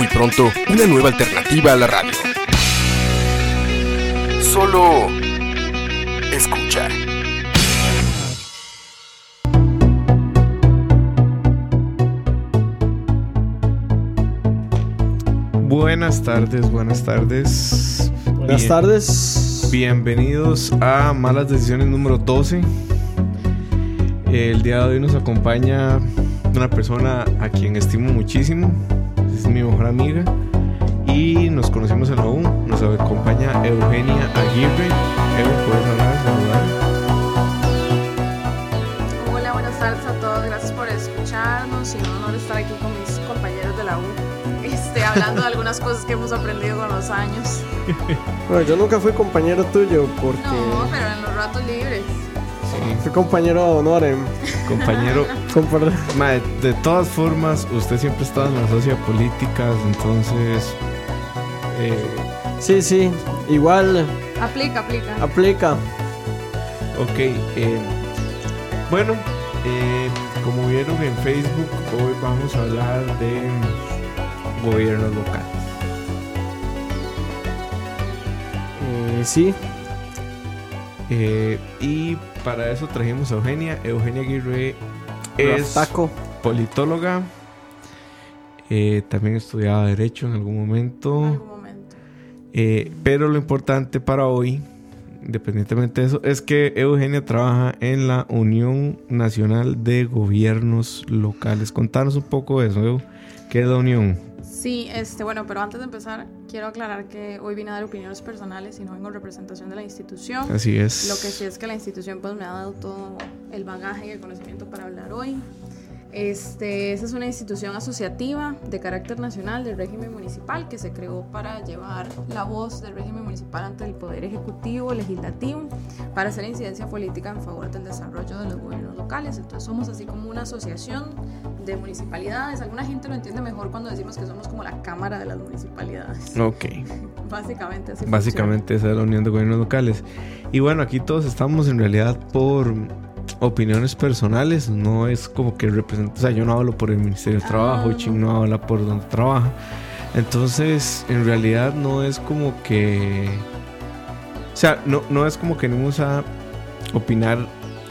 Muy pronto, una nueva alternativa a la radio. Solo escucha. Buenas tardes, buenas tardes. Buenas Bien- tardes. Bienvenidos a Malas Decisiones número 12. El día de hoy nos acompaña una persona a quien estimo muchísimo. Es mi mejor amiga. Y nos conocimos en la U. Nos acompaña Eugenia Aguirre. Eugenia, ¿puedes hablar? Saludar. Hola, buenas tardes a todos. Gracias por escucharnos y un honor estar aquí con mis compañeros de la U. Este, hablando de algunas cosas que hemos aprendido con los años. Bueno, yo nunca fui compañero tuyo porque No, pero en los ratos libres. Fui compañero de honor Compañero. de, todas formas, usted siempre estaba en la sociopolíticas, entonces. eh, Sí, sí, igual Aplica, aplica. aplica. Ok, eh, bueno, eh, como vieron en Facebook, hoy vamos a hablar de gobiernos locales. Eh, sí, Eh, y para eso trajimos a Eugenia. Eugenia Aguirre es politóloga. eh, también estudiaba Derecho en algún En momento. algún momento. Eh, pero lo importante para hoy, independientemente de eso, es que Eugenia trabaja en la Unión Nacional de Gobiernos Locales. Contanos un poco de eso. ¿Qué es la Unión? Sí, este, bueno, pero antes de empezar, quiero aclarar que hoy vine a dar opiniones personales y no vengo en representación de la institución. Así es. Lo que sí es que la institución pues me ha dado todo el bagaje y el conocimiento para hablar hoy. Este, esa es una institución asociativa de carácter nacional del régimen municipal que se creó para llevar la voz del régimen municipal ante el poder ejecutivo, legislativo, para hacer incidencia política en favor del desarrollo de los gobiernos locales. Entonces somos así como una asociación de municipalidades. Alguna gente lo entiende mejor cuando decimos que somos como la cámara de las municipalidades. Ok. Básicamente así. Básicamente esa es la Unión de Gobiernos Locales. Y bueno, aquí todos estamos en realidad por opiniones personales. No es como que representa... O sea, yo no hablo por el Ministerio de Trabajo. Ah. Ching no habla por donde trabaja. Entonces, en realidad no es como que... O sea, no, no es como que venimos a opinar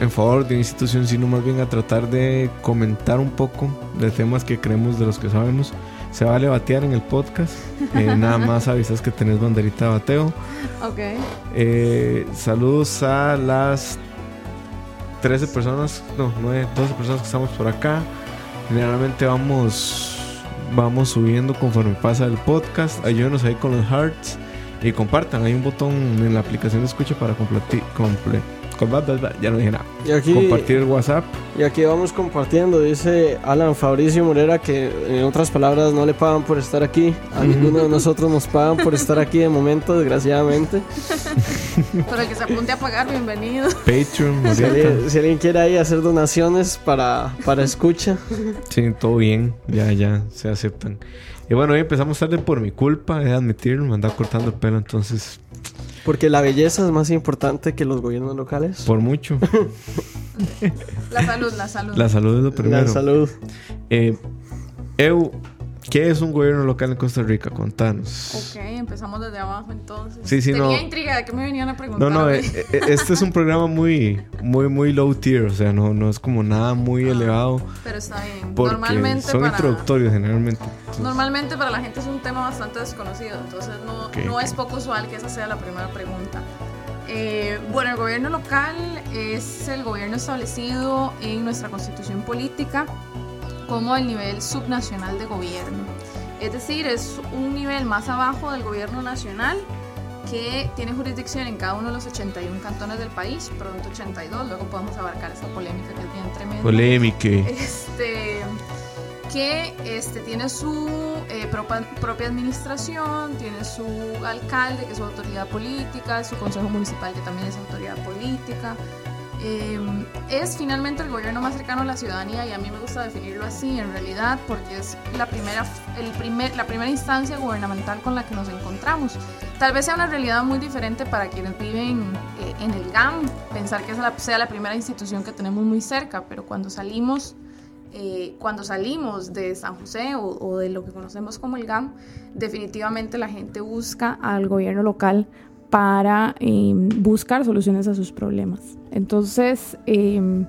en favor de una institución, sino más bien a tratar de comentar un poco de temas que creemos de los que sabemos. Se vale batear en el podcast. Eh, nada más avisas que tenés banderita de bateo. Ok. Eh, saludos a las 13 personas, no, 9, 12 personas que estamos por acá. Generalmente vamos, vamos subiendo conforme pasa el podcast. Ayúdenos ahí con los hearts y compartan. Hay un botón en la aplicación de escucha para compartir. Comple, ya no dije nada. Y aquí, Compartir el WhatsApp. y aquí vamos compartiendo. Dice Alan Fabricio Morera que, en otras palabras, no le pagan por estar aquí. A ninguno de nosotros nos pagan por estar aquí de momento, desgraciadamente. Para el que se apunte a pagar, bienvenido. Patreon, Si alguien, si alguien quiere ahí hacer donaciones para, para escucha, Sí, todo bien, ya, ya, se aceptan. Y bueno, hoy empezamos tarde por mi culpa, de admitirlo, me andaba cortando el pelo, entonces, porque la belleza es más importante que los gobiernos locales. por mucho. La salud, la salud. La salud es lo primero. La salud. Eh, Eu, ¿qué es un gobierno local en Costa Rica? Contanos. Ok, empezamos desde abajo entonces. Sí, sí, Tenía no. intriga de que me venían a preguntar. No, no, güey. eh, eh, este es un programa muy, muy, muy low tier, o sea, no, no es como nada muy Ah, elevado, Pero está bien. porque Normalmente son para, introductorios generalmente. Entonces, normalmente para la gente es un tema bastante desconocido, entonces no, Ok, no es poco usual que esa sea la primera pregunta. Eh, bueno, el gobierno local es el gobierno establecido en nuestra constitución política como el nivel subnacional de gobierno. Es decir, es un nivel más abajo del gobierno nacional que tiene jurisdicción en cada uno de los 81 cantones del país, pronto 82, luego podemos abarcar esa polémica que es bien tremenda. Polémica. Este, que este, tiene su eh, propia, propia administración, tiene su alcalde, que es su autoridad política, su consejo municipal, que también es autoridad política. Eh, es finalmente el gobierno más cercano a la ciudadanía y a mí me gusta definirlo así en realidad porque es la primera, el primer, la primera instancia gubernamental con la que nos encontramos. Tal vez sea una realidad muy diferente para quienes viven eh, en el GAM, pensar que esa sea la primera institución que tenemos muy cerca, pero cuando salimos, eh, cuando salimos de San José o, o de lo que conocemos como el GAM, definitivamente la gente busca al gobierno local para eh, buscar soluciones a sus problemas. Entonces, eh,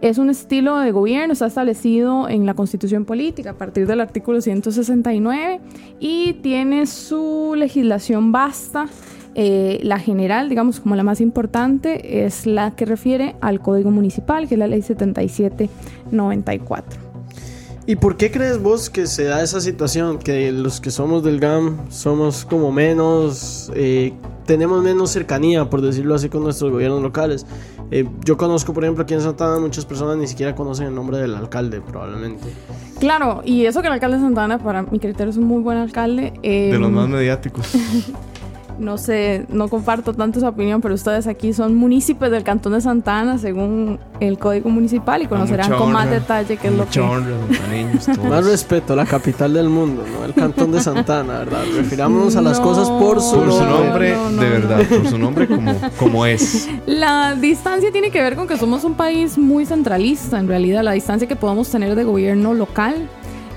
es un estilo de gobierno, está establecido en la constitución política a partir del artículo 169 y tiene su legislación vasta. Eh, la general, digamos como la más importante, es la que refiere al Código Municipal, que es la ley 7794. ¿Y por qué crees vos que se da esa situación? Que los que somos del GAM somos como menos, eh, tenemos menos cercanía, por decirlo así, con nuestros gobiernos locales. Eh, yo conozco, por ejemplo, aquí en Santana muchas personas ni siquiera conocen el nombre del alcalde, probablemente. Claro, y eso que el alcalde de Santana, para mi criterio, es un muy buen alcalde. De los más mediáticos. no sé, no comparto tanto esa opinión, pero ustedes aquí son municipios del cantón de Santana según el código municipal y conocerán con más detalle qué es lo que... Honra, más respeto, la capital del mundo, ¿no? El cantón de Santana, ¿verdad? Refirámonos a las cosas por su, por su nombre, no, no, de verdad, por su nombre como, como es. La distancia tiene que ver con que somos un país muy centralista, en realidad, la distancia que podemos tener de gobierno local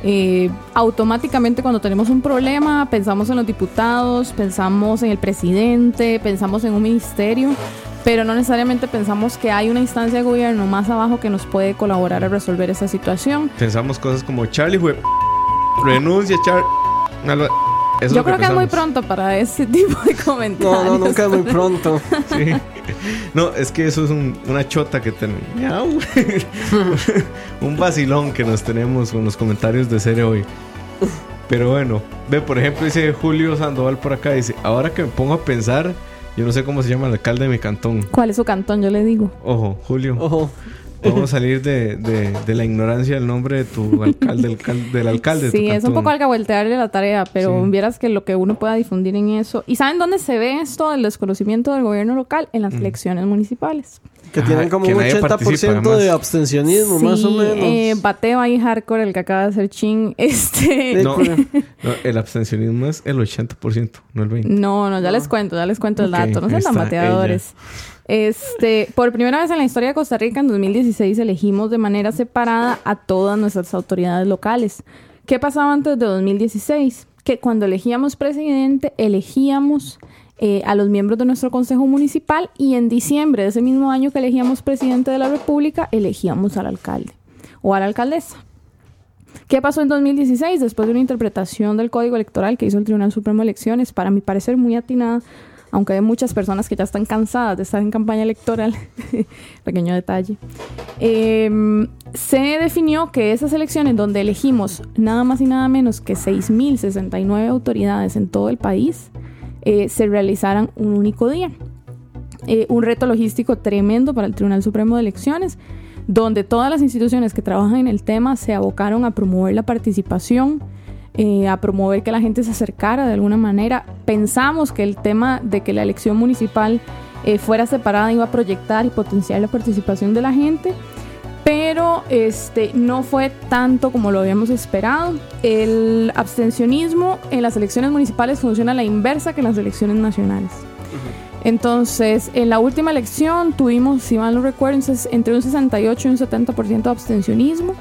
eh, automáticamente cuando tenemos un problema pensamos en los diputados, pensamos en el presidente, pensamos en un ministerio, pero no necesariamente pensamos que hay una instancia de gobierno más abajo que nos puede colaborar a resolver esa situación. Pensamos cosas como Charlie renuncia, Charlie. Eso Yo creo que, que es muy pronto para ese tipo de comentarios. No, no, nunca es muy pronto. sí. No, es que eso es un, una chota que tenemos. un vacilón que nos tenemos con los comentarios de serie hoy. Pero bueno, ve, por ejemplo, dice Julio Sandoval por acá, dice, ahora que me pongo a pensar, yo no sé cómo se llama el alcalde de mi cantón. ¿Cuál es su cantón? Yo le digo. Ojo, Julio. Ojo. Vamos a salir de, de, de, la ignorancia del nombre de tu alcalde, alcalde del alcalde. Sí, de es un poco alcahuetearle la tarea, pero sí. vieras que lo que uno pueda difundir en eso. ¿Y saben dónde se ve esto del desconocimiento del gobierno local? En las mm. elecciones municipales. Que tienen como que un 80% de abstencionismo, sí, más o menos. Eh, bateo ahí hardcore, el que acaba de hacer ching. Este... No, no, el abstencionismo es el 80%, no el 20%. No, no, ya les cuento, ya les cuento el dato. No sean tan bateadores. Este, por primera vez en la historia de Costa Rica, en 2016, elegimos de manera separada a todas nuestras autoridades locales. ¿Qué pasaba antes de 2016? Que cuando elegíamos presidente, elegíamos eh, a los miembros de nuestro consejo municipal y en diciembre de ese mismo año que elegíamos presidente de la República, elegíamos al alcalde o a la alcaldesa. ¿Qué pasó en 2016? Después de una interpretación del Código Electoral que hizo el Tribunal Supremo de Elecciones, para mi parecer muy atinada, aunque hay muchas personas que ya están cansadas de estar en campaña electoral, pequeño detalle, eh, se definió que esas elecciones donde elegimos nada más y nada menos que 6.069 autoridades en todo el país, eh, se realizaran un único día. Eh, un reto logístico tremendo para el Tribunal Supremo de Elecciones, donde todas las instituciones que trabajan en el tema se abocaron a promover la participación, eh, a promover que la gente se acercara de alguna manera. Pensamos que el tema de que la elección municipal eh, fuera separada iba a proyectar y potenciar la participación de la gente, pero este, no fue tanto como lo habíamos esperado. El abstencionismo en las elecciones municipales funciona a la inversa que en las elecciones nacionales. Entonces, en la última elección tuvimos, si mal no recuerdo, entre un 68 y un 70% de abstencionismo.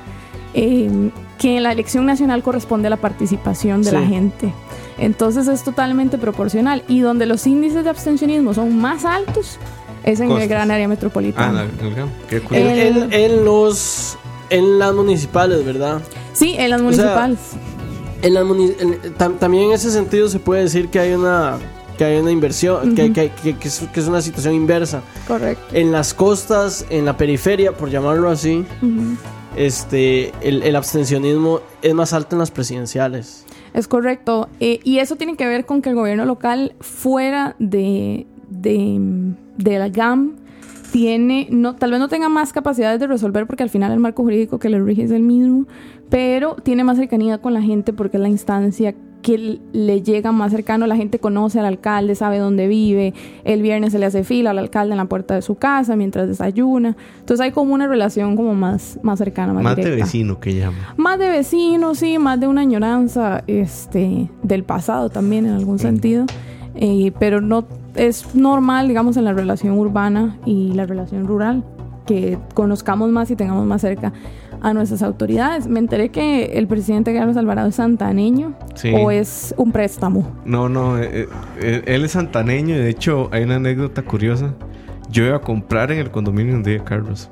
Eh, que en la elección nacional corresponde a la participación de Sí. la gente. Entonces es totalmente proporcional. Y donde los índices de abstencionismo son más altos es en el Costas. gran área Ah, metropolitana. el GAM. Qué En, curioso. El- en- en los en las municipales, ¿verdad? Sí, en las O sea, municipales. En las muni- en- tam- también en ese sentido se puede decir que hay una que hay una inversión, que, Ujú. que- que- que es, que es una situación inversa. Correcto. En las costas, en la periferia, por llamarlo así, Ujú. Este el, abstencionismo es más alto en las presidenciales. Es correcto. Eh, y eso tiene que ver con que el gobierno local fuera de, de, de la GAM tiene, no, tal vez no tenga más capacidades de resolver porque al final el marco jurídico que le rige es el mismo, pero tiene más cercanía con la gente porque es la instancia que le llega más cercano, la gente conoce al alcalde, sabe dónde vive, el viernes se le hace fila al alcalde en la puerta de su casa mientras desayuna, entonces hay como una relación como más, más cercana, más, Más de vecino que llama. Más de vecinos, sí, más de una añoranza este, del pasado también en algún sentido. Eh, pero no es normal, digamos, en la relación urbana y la relación rural, que conozcamos más y tengamos más cerca a nuestras autoridades. Me enteré que el presidente Carlos Alvarado es santaneño Sí. o es un préstamo. No, no, eh, eh, él es santaneño y de hecho hay una anécdota curiosa. Yo iba a comprar en el condominio un día, Carlos.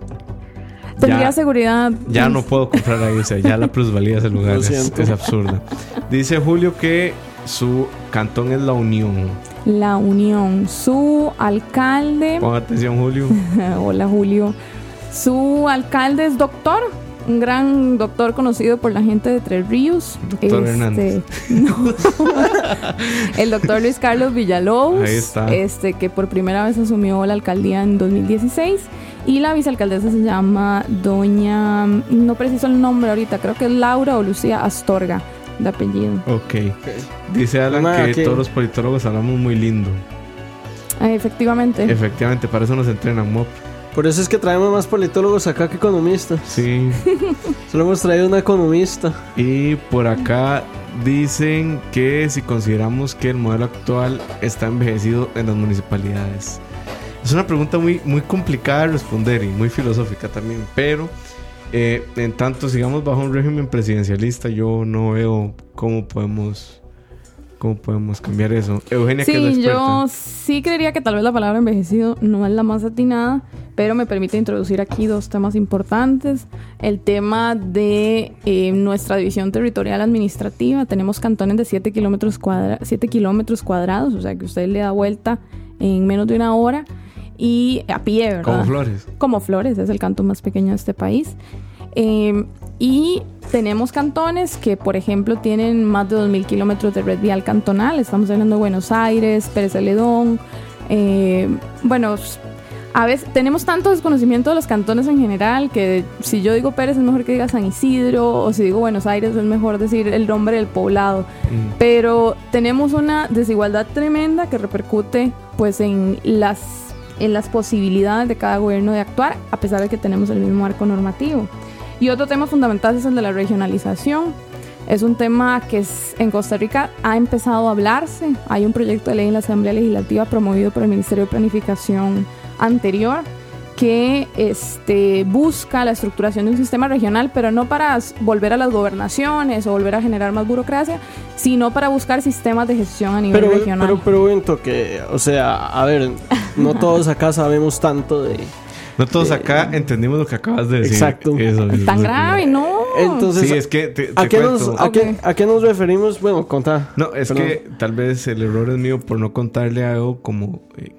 Tendría Ya- seguridad. Ya no puedo comprar ahí, o sea, ya la plusvalía de ese lugar es, es absurda. Dice Julio que su cantón es la Unión. La Unión, su alcalde. Pon atención, Julio. Hola Julio. Su alcalde es doctor, un gran doctor conocido por la gente de Tres Ríos. Este, Doctor Hernández. no. El doctor Luis Carlos Villalobos. Ahí está. Este, que por primera vez asumió la alcaldía en 2016. Y la vicealcaldesa se llama Doña. No preciso el nombre ahorita, creo que es Laura o Lucía Astorga, de apellido. Ok. Dice Alan Nada, que todos los politólogos hablamos muy lindo. Eh, efectivamente. Efectivamente, para eso nos entrenan MOP. Por eso es que traemos más politólogos acá que economistas. Sí. Solo hemos traído una economista. Y por acá dicen que si consideramos que el modelo actual está envejecido en las municipalidades. Es una pregunta muy, muy complicada de responder y muy filosófica también, pero eh, en tanto sigamos bajo un régimen presidencialista, yo no veo cómo podemos cómo podemos cambiar eso. Eugenia, que es la Sí, experta. yo sí creería que tal vez la palabra envejecido no es la más atinada, pero me permite introducir aquí dos temas importantes. El tema de eh, nuestra división territorial administrativa. Tenemos cantones de 7 kilómetros, cuadra 7 kilómetros cuadrados, o sea que usted le da vuelta en menos de una hora y a pie, ¿verdad? Como flores. como Flores, es el cantón más pequeño de este país. Eh, y tenemos cantones que, por ejemplo, tienen más de 2.000 kilómetros de red vial cantonal. Estamos hablando de Buenos Aires, Pérez Celedón. eh, bueno, a veces tenemos tanto desconocimiento de los cantones en general que si yo digo Pérez es mejor que diga San Isidro o si digo Buenos Aires es mejor decir el nombre del poblado Mm. pero tenemos una desigualdad tremenda que repercute pues en las en las posibilidades de cada gobierno de actuar a pesar de que tenemos el mismo arco normativo y otro tema fundamental es el de la regionalización. Es un tema que es- en Costa Rica ha empezado a hablarse. Hay un proyecto de ley en la Asamblea Legislativa promovido por el Ministerio de Planificación anterior que este, busca la estructuración de un sistema regional, pero no para volver a las gobernaciones o volver a generar más burocracia, sino para buscar sistemas de gestión a nivel Pero, regional. pero, pero un toque, o sea, a ver, no todos acá sabemos tanto de... No todos Eh, acá entendimos lo que acabas de decir. exacto. Eso, eso, Tan eso. grave, ¿no? Entonces, Sí, es que te, te ¿a, qué nos, a, qué, a qué nos referimos? Bueno, contá. No, es Perdón. que tal vez el error es mío por no contarle algo como eh,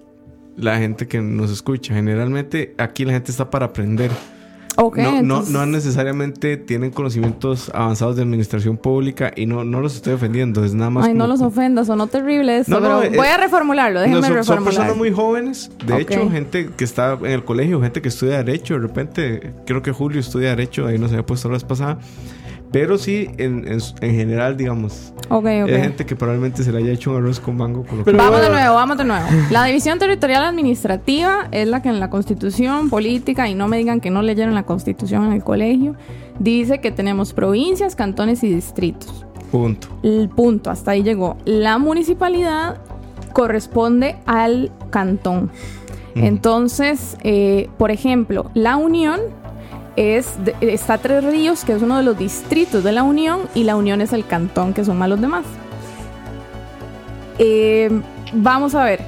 la gente que nos escucha. Generalmente aquí la gente está para aprender. No, no, entonces- no necesariamente tienen conocimientos avanzados de administración pública y no, no los estoy ofendiendo. Es nada más. Ay, no los ofendas, sonó terrible esto, No, pero eh, voy a reformularlo, déjenme son, son reformular. personas muy jóvenes, de hecho, gente que está en el colegio, gente que estudia Derecho, de repente, creo que Julio estudia Derecho, ahí nos había puesto la vez pasada, pero sí, en, en, en general, digamos, Ok, ok. hay gente que probablemente se le haya hecho un arroz con mango con lo que Pero vamos de nuevo, vamos de nuevo. La división territorial administrativa es la que en la constitución política, y no me digan que no leyeron la constitución en el colegio, dice que tenemos provincias, cantones y distritos. punto. El punto, hasta ahí llegó. La municipalidad corresponde al cantón. Entonces, eh, por ejemplo, la Unión es está Tres Ríos, que es uno de los distritos de la Unión, y la Unión es el cantón, que son más los demás. Eh, vamos a ver.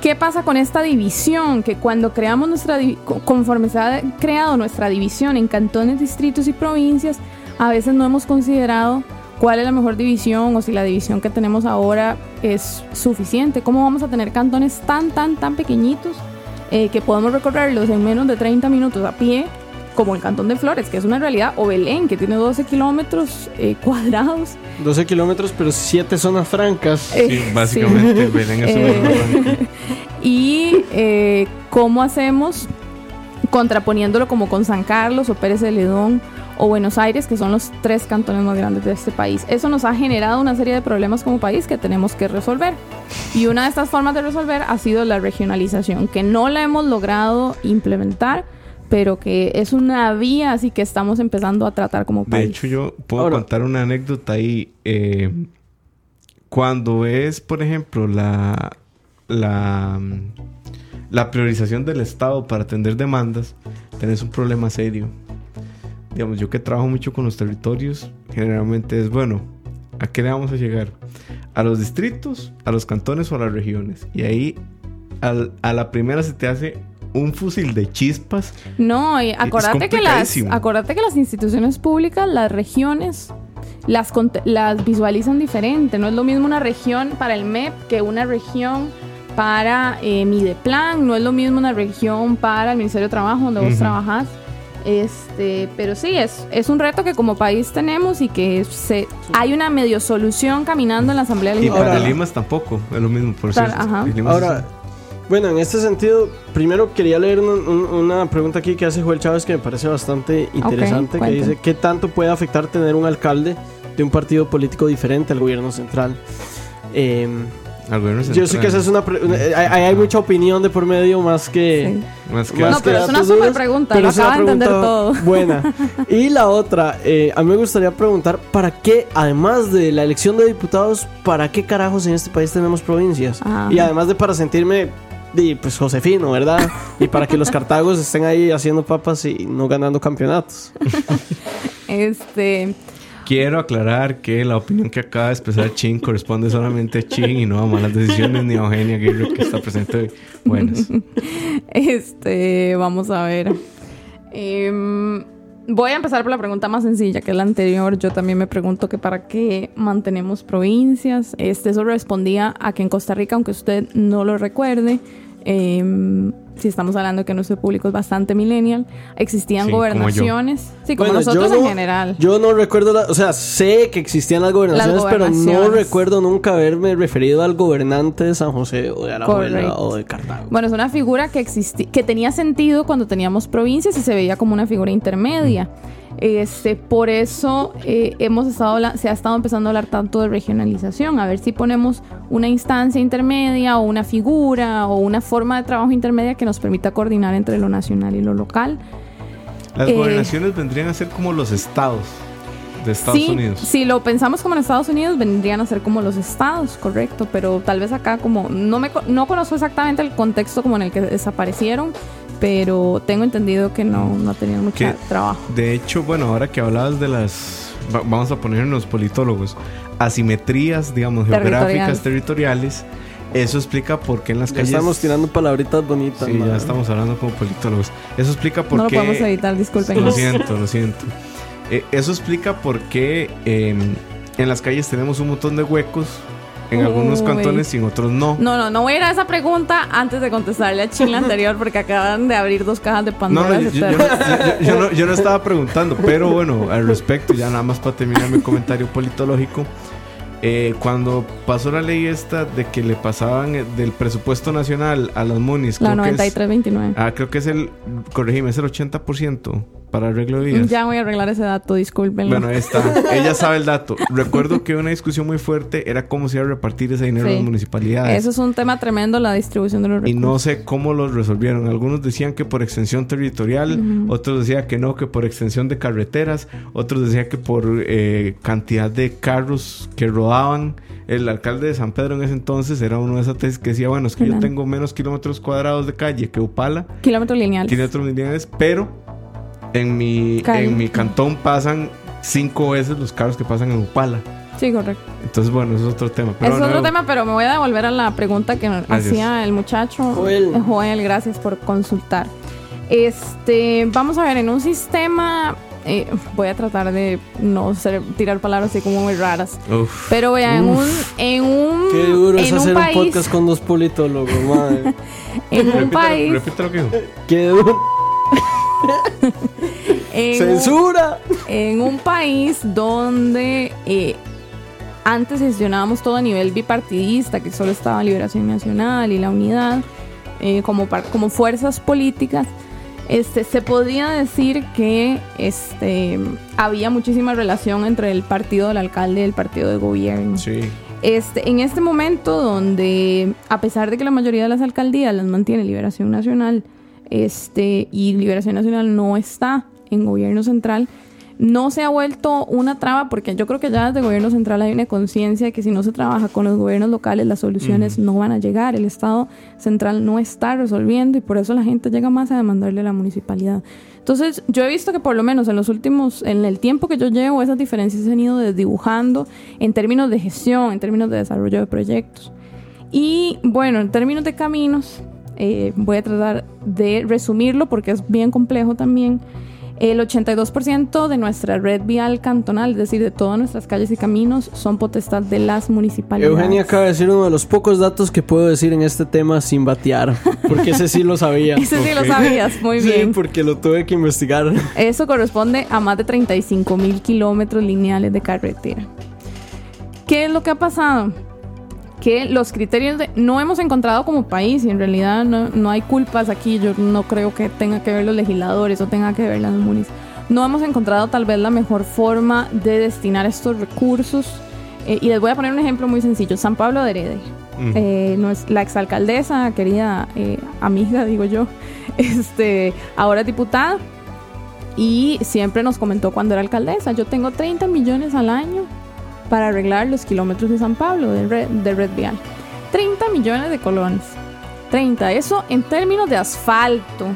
¿Qué pasa con esta división? Que cuando creamos nuestra conforme se ha creado nuestra división en cantones, distritos y provincias, a veces no hemos considerado cuál es la mejor división o si la división que tenemos ahora es suficiente. ¿Cómo vamos a tener cantones tan, tan, tan pequeñitos eh, que podemos recorrerlos en menos de 30 minutos a pie? Como el Cantón de Flores, que es una realidad, o Belén, que tiene 12 kilómetros eh, cuadrados. 12 kilómetros, pero 7 zonas francas. Eh, Sí, sí. básicamente, Belén es Eh, una- y eh, cómo hacemos contraponiéndolo como con San Carlos o Pérez de Ledón o Buenos Aires, que son los tres cantones más grandes de este país. Eso nos ha generado una serie de problemas como país que tenemos que resolver. Y una de estas formas de resolver ha sido la regionalización, que no la hemos logrado implementar, pero que es una vía así que estamos empezando a tratar como país. De hecho, yo puedo contar una anécdota ahí. Eh, cuando es, por ejemplo, la, la, la priorización del Estado para atender demandas, tenés un problema serio. Digamos, yo que trabajo mucho con los territorios, generalmente es, bueno, ¿a qué le vamos a llegar? ¿A los distritos, a los cantones o a las regiones? Y ahí al, a la primera se te hace un fusil de chispas. No, y acordate que las acordate que las instituciones públicas, las regiones las, las visualizan diferente. No es lo mismo una región para el MEP que una región para eh, Mideplan, no es lo mismo una región para el Ministerio de Trabajo donde vos trabajás. Este, pero sí, es, es un reto que como país tenemos y que se, hay una medio solución caminando en la Asamblea Legislativa. Y para Limas tampoco, es lo mismo, por cierto. Ahora, bueno, en este sentido, primero quería leer una pregunta aquí que hace Joel Chávez que me parece bastante interesante, que dice, ¿qué tanto puede afectar tener un alcalde de un partido político diferente al gobierno central? Eh, yo sé que esa es una. hay, mucha opinión de por medio más que. Más que no, pero es una super pregunta. Pero lo acaba de entender todo. Buena. Y la otra, eh, a mí me gustaría preguntar: ¿para qué, además de la elección de diputados, para qué carajos en este país tenemos provincias? Y además de para sentirme y pues Josefino, ¿verdad? Y para que los cartagos estén ahí haciendo papas y no ganando campeonatos. este. Quiero aclarar que la opinión que acaba de expresar Chin corresponde solamente a Chin y no a malas decisiones ni a Eugenia Aguirre que está presente hoy. Buenas. Este, vamos a ver. Em, voy a empezar por la pregunta más sencilla, que es la anterior. Yo también me pregunto que para qué mantenemos provincias. Este, eso respondía a que en Costa Rica, aunque usted no lo recuerde, eh, si estamos hablando que nuestro público es bastante millennial, existían gobernaciones. sí, como nosotros en general. Yo no recuerdo, o sea, sé que existían las gobernaciones, pero no recuerdo nunca haberme referido al gobernante de San José o de Alajuela o de Cartago. Bueno, es una figura que, que tenía sentido cuando teníamos provincias y se veía como una figura intermedia. Este, por eso eh, hemos estado, se ha estado empezando a hablar tanto de regionalización, a ver si ponemos una instancia intermedia o una figura o una forma de trabajo intermedia que nos permita coordinar entre lo nacional y lo local. Las eh, gobernaciones vendrían a ser como los estados de Estados Unidos. Si lo pensamos como en Estados Unidos, vendrían a ser como los estados, correcto, pero tal vez acá como no me no conozco exactamente el contexto como en el que desaparecieron, pero tengo entendido que no, no tenían mucho trabajo. De hecho, bueno, ahora que hablabas de las, vamos a ponernos politólogos, asimetrías, digamos, geográficas, territoriales, eso explica por qué en las calles. Estamos tirando palabritas bonitas. Sí, ya estamos hablando como politólogos. Eso explica por qué. No lo podemos evitar, disculpen. Lo siento, lo siento. Eh, eso explica por qué em, en las calles tenemos un montón de huecos en algunos cantones y en otros no. No, no, no voy a ir a esa pregunta antes de contestarle a Chile anterior porque acaban de abrir dos cajas de Pandora. No, no, yo, no, estaba preguntando, pero bueno, al respecto, ya nada más para terminar mi comentario politológico. Eh, cuando pasó la ley esta de que le pasaban eh, del presupuesto nacional a las MUNIS. La 9329. Ah, creo que es el, corregime, es el 80% para arreglo de Ya voy a arreglar ese dato, discúlpenlo. Bueno, ahí está. Ella sabe el dato. Recuerdo que una discusión muy fuerte era cómo se iba a repartir ese dinero en las municipalidades. Eso es un tema tremendo, la distribución de los recursos. Y no sé cómo los resolvieron. Algunos decían que por extensión territorial, otros decían que no, que por extensión de carreteras, otros decían que por eh, cantidad de carros que rodaban. El alcalde de San Pedro en ese entonces era uno de esas tesis que decía, bueno, es que yo tengo menos kilómetros cuadrados de calle que Upala. Kilómetros lineales. Kilómetros lineales, pero en mi, en mi cantón pasan cinco veces los carros que pasan en Upala. Sí, correcto. Entonces, bueno, eso es otro tema. es otro tema, pero me voy a devolver a la pregunta que hacía el muchacho. Joel. Joel, gracias por consultar. Este, vamos a ver, en un sistema eh, voy a tratar de no tirar palabras así como muy raras. Pero vean, en un, en un. Qué duro es hacer un, podcast con dos politólogos, madre. en un país. Repítelo que Qué duro. ¡Censura! en un país donde eh, antes gestionábamos todo a nivel bipartidista, que solo estaba Liberación Nacional y la Unidad, eh, como, como fuerzas políticas. Este, se podía decir que este, había muchísima relación entre el partido del alcalde y el partido de gobierno. Sí. Este, en este momento donde, a pesar de que la mayoría de las alcaldías las mantiene Liberación Nacional, este, y Liberación Nacional no está en gobierno central, no se ha vuelto una traba porque yo creo que ya desde el gobierno central hay una conciencia de que si no se trabaja con los gobiernos locales las soluciones no van a llegar. El Estado central no está resolviendo y por eso la gente llega más a demandarle a la municipalidad. Entonces yo he visto que por lo menos en los últimos, en el tiempo que yo llevo, esas diferencias se han ido desdibujando en términos de gestión, en términos de desarrollo de proyectos. Y bueno, en términos de caminos, eh, voy a tratar de resumirlo porque es bien complejo también. El 82% de nuestra red vial cantonal, es decir, de todas nuestras calles y caminos, son potestad de las municipalidades. Eugenia acaba de decir uno de los pocos datos que puedo decir en este tema sin batear, porque ese sí lo sabía. Ese sí lo sabías, muy Sí, bien. porque lo tuve que investigar. Eso corresponde a más de 35 mil kilómetros lineales de carretera. ¿Qué es lo que ha pasado? Que los criterios de... No hemos encontrado como país y en realidad no, no hay culpas aquí. Yo no creo que tenga que ver los legisladores o tenga que ver las munis. No hemos encontrado tal vez la mejor forma de destinar estos recursos. Eh, y les voy a poner un ejemplo muy sencillo. San Pablo de Heredia. Mm. Eh, no es- la exalcaldesa, querida eh, amiga, digo yo, este, ahora es diputada, y siempre nos comentó cuando era alcaldesa, yo tengo 30 millones al año para arreglar los kilómetros de San Pablo, de red, de red vial. 30 millones de colones. 30. Eso en términos de asfalto,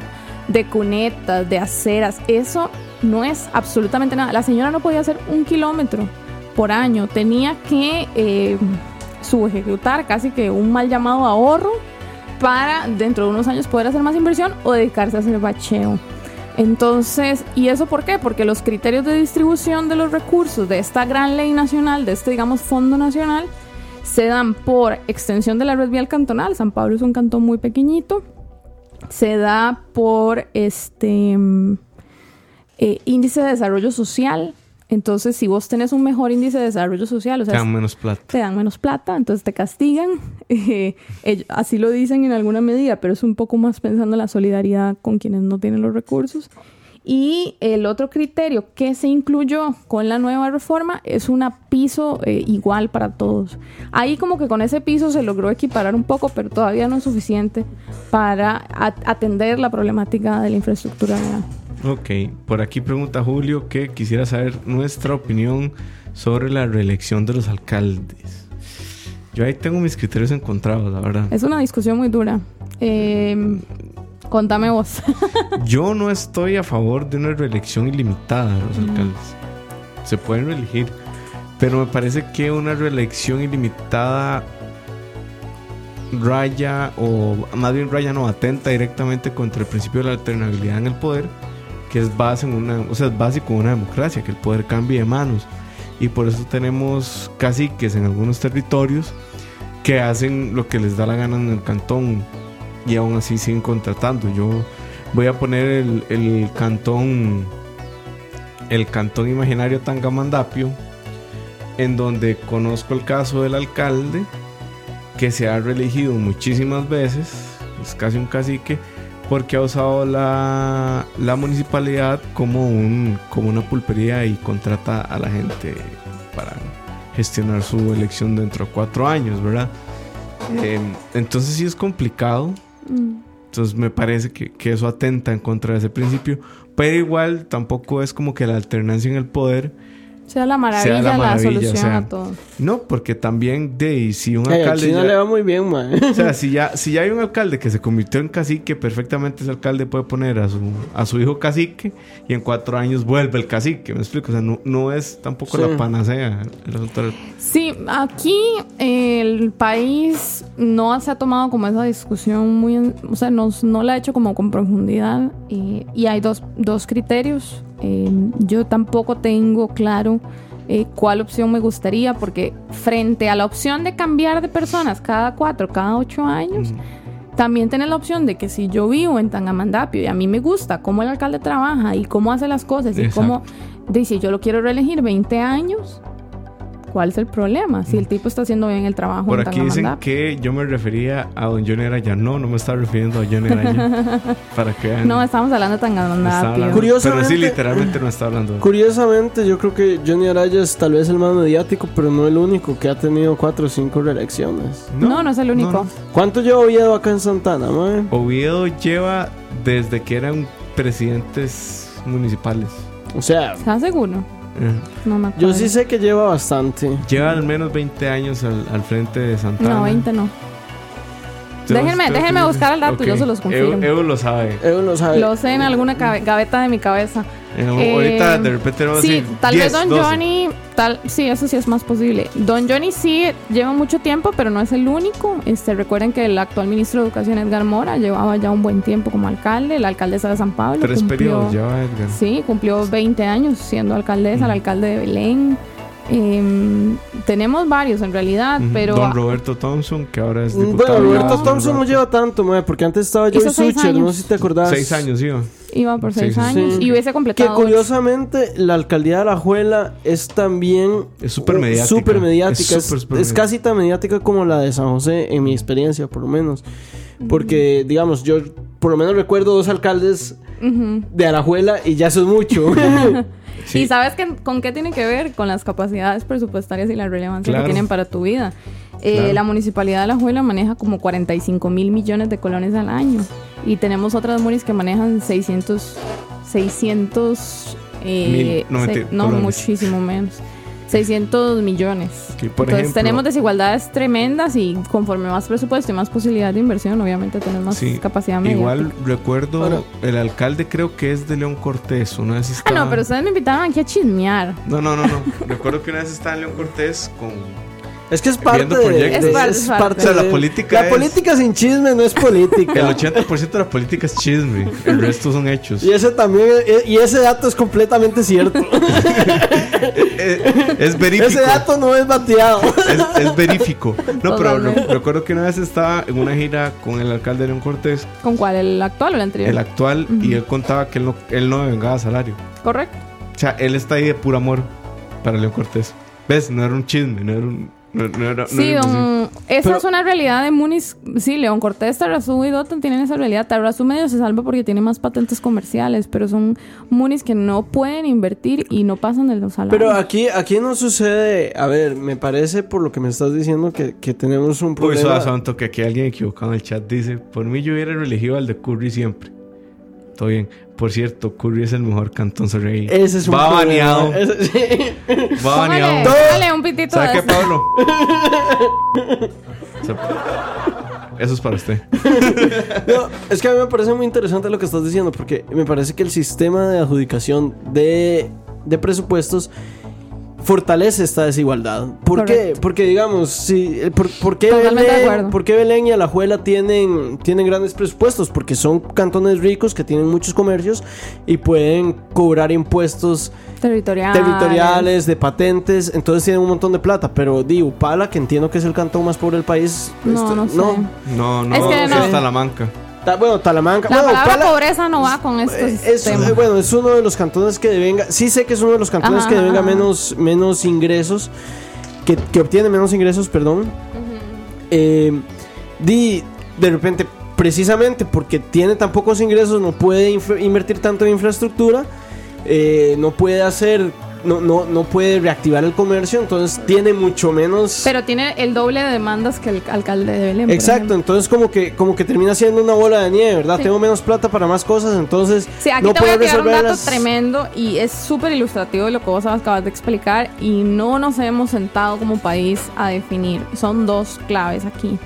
de cunetas, de aceras, eso no es absolutamente nada. La señora no podía hacer un kilómetro por año. Tenía que eh, subejecutar casi que un mal llamado ahorro para dentro de unos años poder hacer más inversión o dedicarse a hacer bacheo. Entonces, ¿y eso por qué? Porque los criterios de distribución de los recursos de esta gran ley nacional, de este, digamos, fondo nacional, se dan por extensión de la red vial cantonal. San Pablo es un cantón muy pequeñito. Se da por este mm, eh, índice de desarrollo social. Entonces, si vos tenés un mejor índice de desarrollo social, o Te sea, dan menos plata. te dan menos plata, entonces te castigan. Eh, ellos- así lo dicen en alguna medida, pero es un poco más pensando en la solidaridad con quienes no tienen los recursos. Y el otro criterio que se incluyó con la nueva reforma es una piso eh, igual para todos. Ahí como que con ese piso se logró equiparar un poco, pero todavía no es suficiente para atender la problemática de la infraestructura. Ok, por aquí pregunta Julio que quisiera saber nuestra opinión sobre la reelección de los alcaldes. Yo ahí tengo mis criterios encontrados, la verdad. Es una discusión muy dura. Eh, contame vos. Yo no estoy a favor de una reelección ilimitada de los alcaldes. Se pueden reelegir, pero me parece que una reelección ilimitada raya o más bien raya no atenta directamente contra el principio de la alternabilidad en el poder, que es base en una, o sea, es básico en una democracia, que el poder cambie de manos. Y por eso tenemos caciques en algunos territorios que hacen lo que les da la gana en el cantón y aún así siguen contratando. Yo voy a poner el, cantón el cantón imaginario Tangamandapio en donde conozco el caso del alcalde que se ha reelegido muchísimas veces es casi un cacique porque ha usado la, la municipalidad como un como una pulpería y contrata a la gente para gestionar su elección dentro de cuatro años, ¿verdad? Eh, entonces sí es complicado. Mm. Entonces me parece que, que eso atenta en contra de ese principio. Pero igual tampoco es como que la alternancia en el poder. Sea la maravilla, Sea la la, maravilla, solución o sea, a todo. No, porque también de y si un Ay, al alcalde. ya- le va muy bien, man. o sea, si ya, si ya hay un alcalde que se convirtió en cacique, perfectamente ese alcalde puede poner a su, a su hijo cacique y en cuatro años vuelve el cacique. ¿Me explico? O sea, no, no es tampoco Sí. la panacea el resultado. del- Sí, aquí el país no se ha tomado como esa discusión muy, en- o sea, no, no la ha hecho como con profundidad y, y hay dos, dos criterios. Eh, yo tampoco tengo claro eh, cuál opción me gustaría porque frente a la opción de cambiar de personas cada cuatro, cada ocho años, también tenés la opción de que si yo vivo en Tangamandapio y a mí me gusta cómo el alcalde trabaja y cómo hace las cosas y cómo, si yo lo quiero reelegir 20 años, ¿cuál es el problema? Si el tipo está haciendo bien el trabajo Por aquí dicen que yo me refería a don Johnny Araya. No, no me estaba refiriendo a Johnny Araya. para que vean. No, estamos hablando de Estaba Tangamandapio. hablando- Curiosamente- Pero sí, literalmente no está hablando. Curiosamente, yo creo que Johnny Araya es tal vez el más mediático, pero no el único que ha tenido cuatro o cinco reelecciones. No, no, es el único. no. ¿Cuánto lleva Oviedo acá en Santana, mae? Oviedo lleva desde que eran presidentes municipales. O sea, ¿Estás seguro? Eh, No me acuerdo. yo sí sé que lleva bastante. Lleva al menos 20 años al, al frente de Santana. No, 20 no. Déjenme- déjenme buscar el dato, ok. yo se los confirmo. Evo, Evo lo sabe. Evo lo sabe. Lo sé en alguna gaveta de mi cabeza. Eh, Eh, ahorita de repente vamos a Sí, decir tal 10, vez Don 12. Johnny, tal, sí, eso sí es más posible. Don Johnny sí lleva mucho tiempo, pero no es el único. Este, recuerden que el actual ministro de Educación Edgar Mora llevaba ya un buen tiempo como alcalde, la alcaldesa de San Pablo. Tres cumplió- periodos lleva Edgar. Sí, cumplió 20 años siendo alcaldesa, el alcalde de Belén. Em, tenemos varios en realidad, Ujú. pero Don Roberto Thompson, que ahora es diputado. Bueno, Roberto. Thompson no lleva tanto, mae, porque antes estaba Joey seis Sucher, no sé si te acordás. Seis años, sí. iba por Sí, 6 sí, sí. años Sí. y hubiese Que completado. ocho. curiosamente la alcaldía de La Juela es también Es súper uh, mediática. súper mediática. Es súper, Es, súper es casi tan mediática como la de San José, en mi experiencia, por lo menos. Porque, digamos, yo por lo menos recuerdo dos alcaldes Ujú. de Alajuela y ya eso es mucho. Sí. ¿Y sabes qué- con qué tiene que ver? Con las capacidades presupuestarias y la relevancia Claro. que tienen para tu vida. Eh, Claro. La municipalidad de La Juela maneja como 45 mil millones de colones al año. Y tenemos otras munis que manejan 600, 600, eh, Mil, no, se- muchísimo menos. 600 millones. Sí, por Entonces ejemplo, tenemos desigualdades tremendas y conforme más presupuesto y más posibilidad de inversión, obviamente tenemos más Sí, capacidad mediática. Igual recuerdo Ahora- el alcalde creo que es de León Cortés. Una vez Ah, estaba... no, pero ustedes me invitaron aquí a chismear. No, no, no, no. recuerdo que una vez estaba en León Cortés con... es que es parte de, Es parte, es parte. O sea, la política La es- política sin chisme no es política. El 80% de la política es chisme. El resto son hechos. Y ese también, y ese dato es completamente cierto. es, es verífico. ese dato no es bateado. Es, es verífico. No, pero recuerdo que una vez estaba en una gira con el alcalde de León Cortés, ¿Con cuál? ¿El actual o el anterior? el actual, y él contaba que él no, él no vengaba salario. Correcto. O sea, él está ahí de puro amor para León Cortés. ¿Ves? No era un chisme, no era un. No, no era, no Sí, don, esa Pero- es una realidad de Munis. Sí, León Cortés, Tarrazú y Dotan tienen esa realidad. Tarrazú medio se salva porque tiene más patentes comerciales, pero son Munis que no pueden invertir y no pasan de los salarios. Pero aquí, aquí no sucede. A ver, me parece por lo que me estás diciendo que, que tenemos un Uy, problema. suave, santo, que aquí alguien equivocado en el chat dice: Por mí yo hubiera elegido al de Curry siempre. Todo bien. Por cierto, Curry es el mejor cantón Sorrey. Ese es un Va problema. baneado. Ese- sí. Va baneado. póngale un pitito ¿Sabe de qué. Pablo? Eso es para usted. No, es que a mí me parece muy interesante lo que estás diciendo, porque me parece que el sistema de adjudicación de, de presupuestos fortalece esta desigualdad. ¿Por qué? Porque digamos, si, eh, por, por qué Belén, por qué Belén y Alajuela tienen, tienen grandes presupuestos? Porque son cantones ricos que tienen muchos comercios y pueden cobrar impuestos Territoriales. territoriales, de patentes, entonces tienen un montón de plata. Pero di Upala, que entiendo que es el cantón más pobre del país, No, no sé. No, no, Es que no. Talamanca. Ta- bueno, Talamanca. La bueno, palabra pobreza no va con estos es, temas. eh, bueno, es uno de los cantones que devenga. Sí sé que es uno de los cantones Ajá, que devenga ajá. menos, menos ingresos. Que, que obtiene menos ingresos, perdón. Eh, di, de repente, precisamente porque tiene tan pocos ingresos, no puede invertir tanto en infraestructura. eh, no puede hacer. No, no, no puede reactivar el comercio, entonces tiene mucho menos. Pero tiene el doble de demandas que el alcalde de Belén. Exacto, entonces como que como que termina siendo una bola de nieve, ¿verdad? Sí. Tengo menos plata para más cosas, entonces Sí, aquí no te voy a tirar un dato tremendo y es súper ilustrativo de lo que vos acabas de explicar y no nos hemos sentado como país a definir. Son dos claves aquí.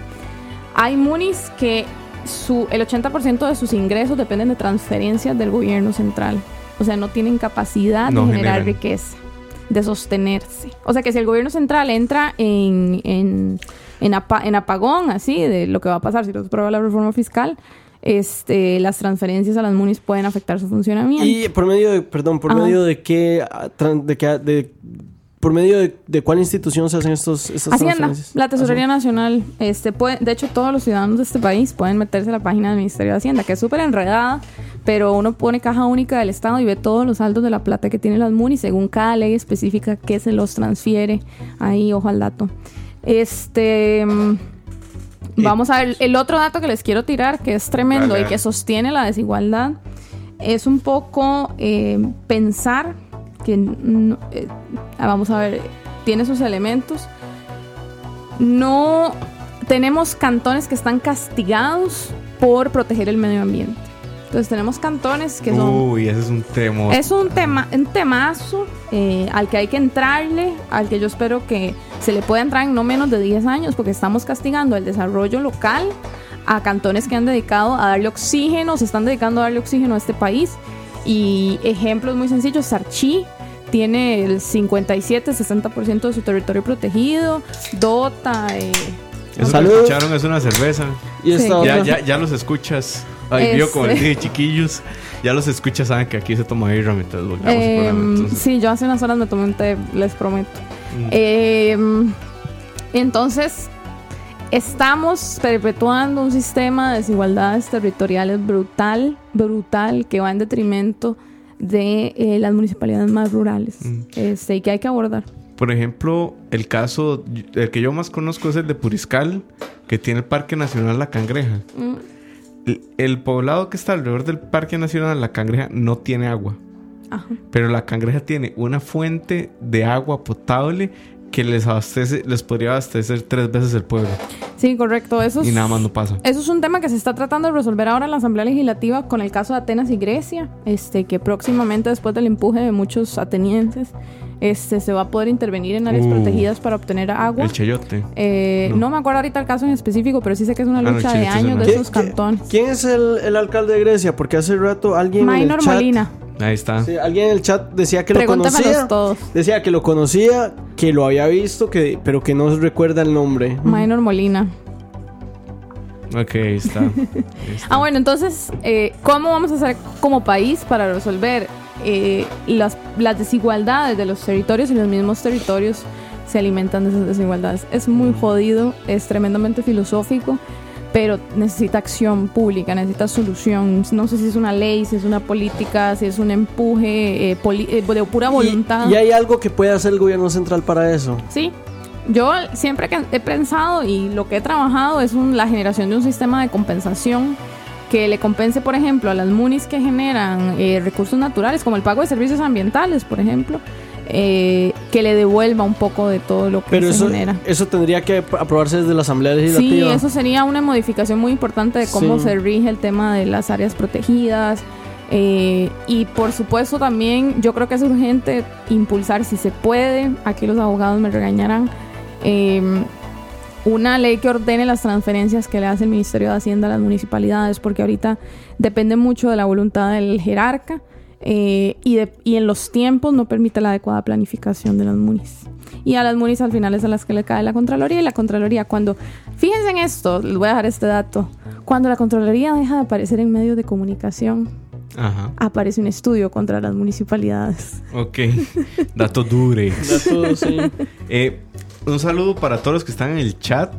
Hay munis que su, el 80% de sus ingresos dependen de transferencias del gobierno central. O sea, no tienen capacidad No de generar generan. riqueza, de sostenerse. O sea, que si el gobierno central entra en, en, en, apa- en apagón, así, de lo que va a pasar si no se aprueba la reforma fiscal, este, las transferencias a las munis pueden afectar su funcionamiento. Y por medio de, perdón, por Ajá. medio de qué, ah, de qué, de, por medio de, de cuál institución se hacen estos, estas Hacienda, transferencias. la Tesorería Nacional, este puede, de hecho todos los ciudadanos de este país pueden meterse a la página del Ministerio de Hacienda, que es súper enredada, pero uno pone caja única del Estado y ve todos los saldos de la plata que tienen las MUNI según cada ley específica que se los transfiere. Ahí, ojo al dato. Este. mm, Vamos a ver, el otro dato que les quiero tirar, que es tremendo Dale. y que sostiene la desigualdad, es un poco eh, pensar que, no- eh, vamos a ver, tiene sus elementos. No tenemos cantones que están castigados por proteger el medio ambiente. Entonces tenemos cantones que son... Uy, ese es un tema. Es un tema, un temazo eh, al que hay que entrarle, al que yo espero que se le pueda entrar en no menos de 10 años, porque estamos castigando el desarrollo local a cantones que han dedicado a darle oxígeno, se están dedicando a darle oxígeno a este país. Y ejemplos muy sencillos, Sarchi tiene el 57-60% de su territorio protegido, Dota, eh, Eso que escucharon es una cerveza. Y Sí. Ya, ya, ya los escuchas. Ay, vio como les Este. dije, chiquillos. Ya los escuchas, saben que aquí se toma birra mientras volvemos por Em, sí, yo hace unas horas me tomé un té, les prometo. Mm. Em, entonces, estamos perpetuando un sistema de desigualdades territoriales brutal, brutal, que va en detrimento de eh, las municipalidades más rurales Mm. este, y que hay que abordar. Por ejemplo, el caso, el que yo más conozco es el de Puriscal, que tiene el Parque Nacional La Cangreja. Mm. El, el poblado que está alrededor del Parque Nacional La Cangreja no tiene agua. Ajá. Pero la cangreja tiene una fuente de agua potable que les abastece, les podría abastecer tres veces el pueblo. Sí, correcto. Eso Y es, nada más no pasa. Eso es un tema que se está tratando de resolver ahora en la Asamblea Legislativa con el caso de Atenas y Grecia, este, que próximamente después del empuje de muchos atenienses, este, se va a poder intervenir en áreas Uh. protegidas para obtener agua. El chayote. Eh, No. no. me acuerdo ahorita el caso en específico, pero sí sé que es una Ah, no, lucha de años de ¿Quién- esos quién- cantones. ¿Quién es el, el alcalde de Grecia? Porque hace rato alguien en Minor el chat... Molina. Ahí está. Sí, alguien en el chat decía que lo conocía. todos. Decía que lo conocía, que lo había visto, que, pero que no recuerda el nombre. Minor Molina. Ok, ahí está. Ahí está. Ah, bueno, entonces, eh, ¿cómo vamos a hacer como país para resolver eh, las, las desigualdades de los territorios y los mismos territorios se alimentan de esas desigualdades? Es muy jodido, es tremendamente filosófico, pero necesita acción pública, necesita solución. No sé si es una ley, si es una política, si es un empuje eh, eh, de pura voluntad. Y, y hay algo que puede hacer el gobierno central para eso. Sí. Yo siempre que he pensado y lo que he trabajado es un- la generación de un sistema de compensación que le compense, por ejemplo, a las MUNIs que generan eh, recursos naturales, como el pago de servicios ambientales, por ejemplo, eh, que le devuelva un poco de todo lo que Pero se eso, genera. eso tendría que aprobarse desde la Asamblea Sí, Legislativa. eso sería una modificación muy importante de cómo Sí. se rige el tema de las áreas protegidas. eh, y por supuesto también yo creo que es urgente impulsar, si se puede, aquí los abogados me regañarán, eh, una ley que ordene las transferencias que le hace el Ministerio de Hacienda a las municipalidades, porque ahorita depende mucho de la voluntad del jerarca eh, y, de- y en los tiempos no permite la adecuada planificación de las munis. Y a las munis al final es a las que le cae la Contraloría y la Contraloría cuando, fíjense en esto, les voy a dejar este dato, cuando la Contraloría deja de aparecer en medios de comunicación, Ajá. aparece un estudio contra las municipalidades. Ok. Dato dure. Dato, sí. Eh, un saludo para todos los que están en el chat.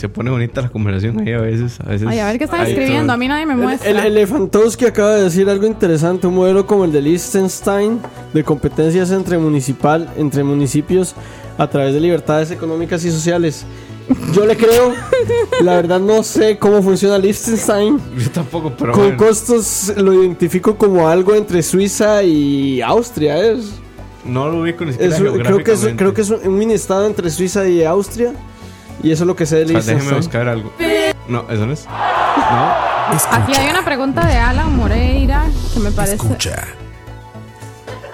Se pone bonita la conversación ahí a veces. A, veces Ay, a ver qué están escribiendo, todo. a mí nadie me El, muestra. el Elefantowski acaba de decir algo interesante, un modelo como el de Liechtenstein de competencias entre municipal, entre municipios a través de libertades económicas y sociales. Yo le creo, la verdad no sé cómo funciona Liechtenstein. Yo tampoco, pero Con bueno. costos lo identifico como algo entre Suiza y Austria, es. no lo ubico ni siquiera Es creo que es, creo que es un, un mini estado entre Suiza y Austria. Y eso es lo que sé de O sea, déjeme buscar algo. No, eso no es. No. Aquí hay una pregunta de Alan Moreira que me parece Escucha.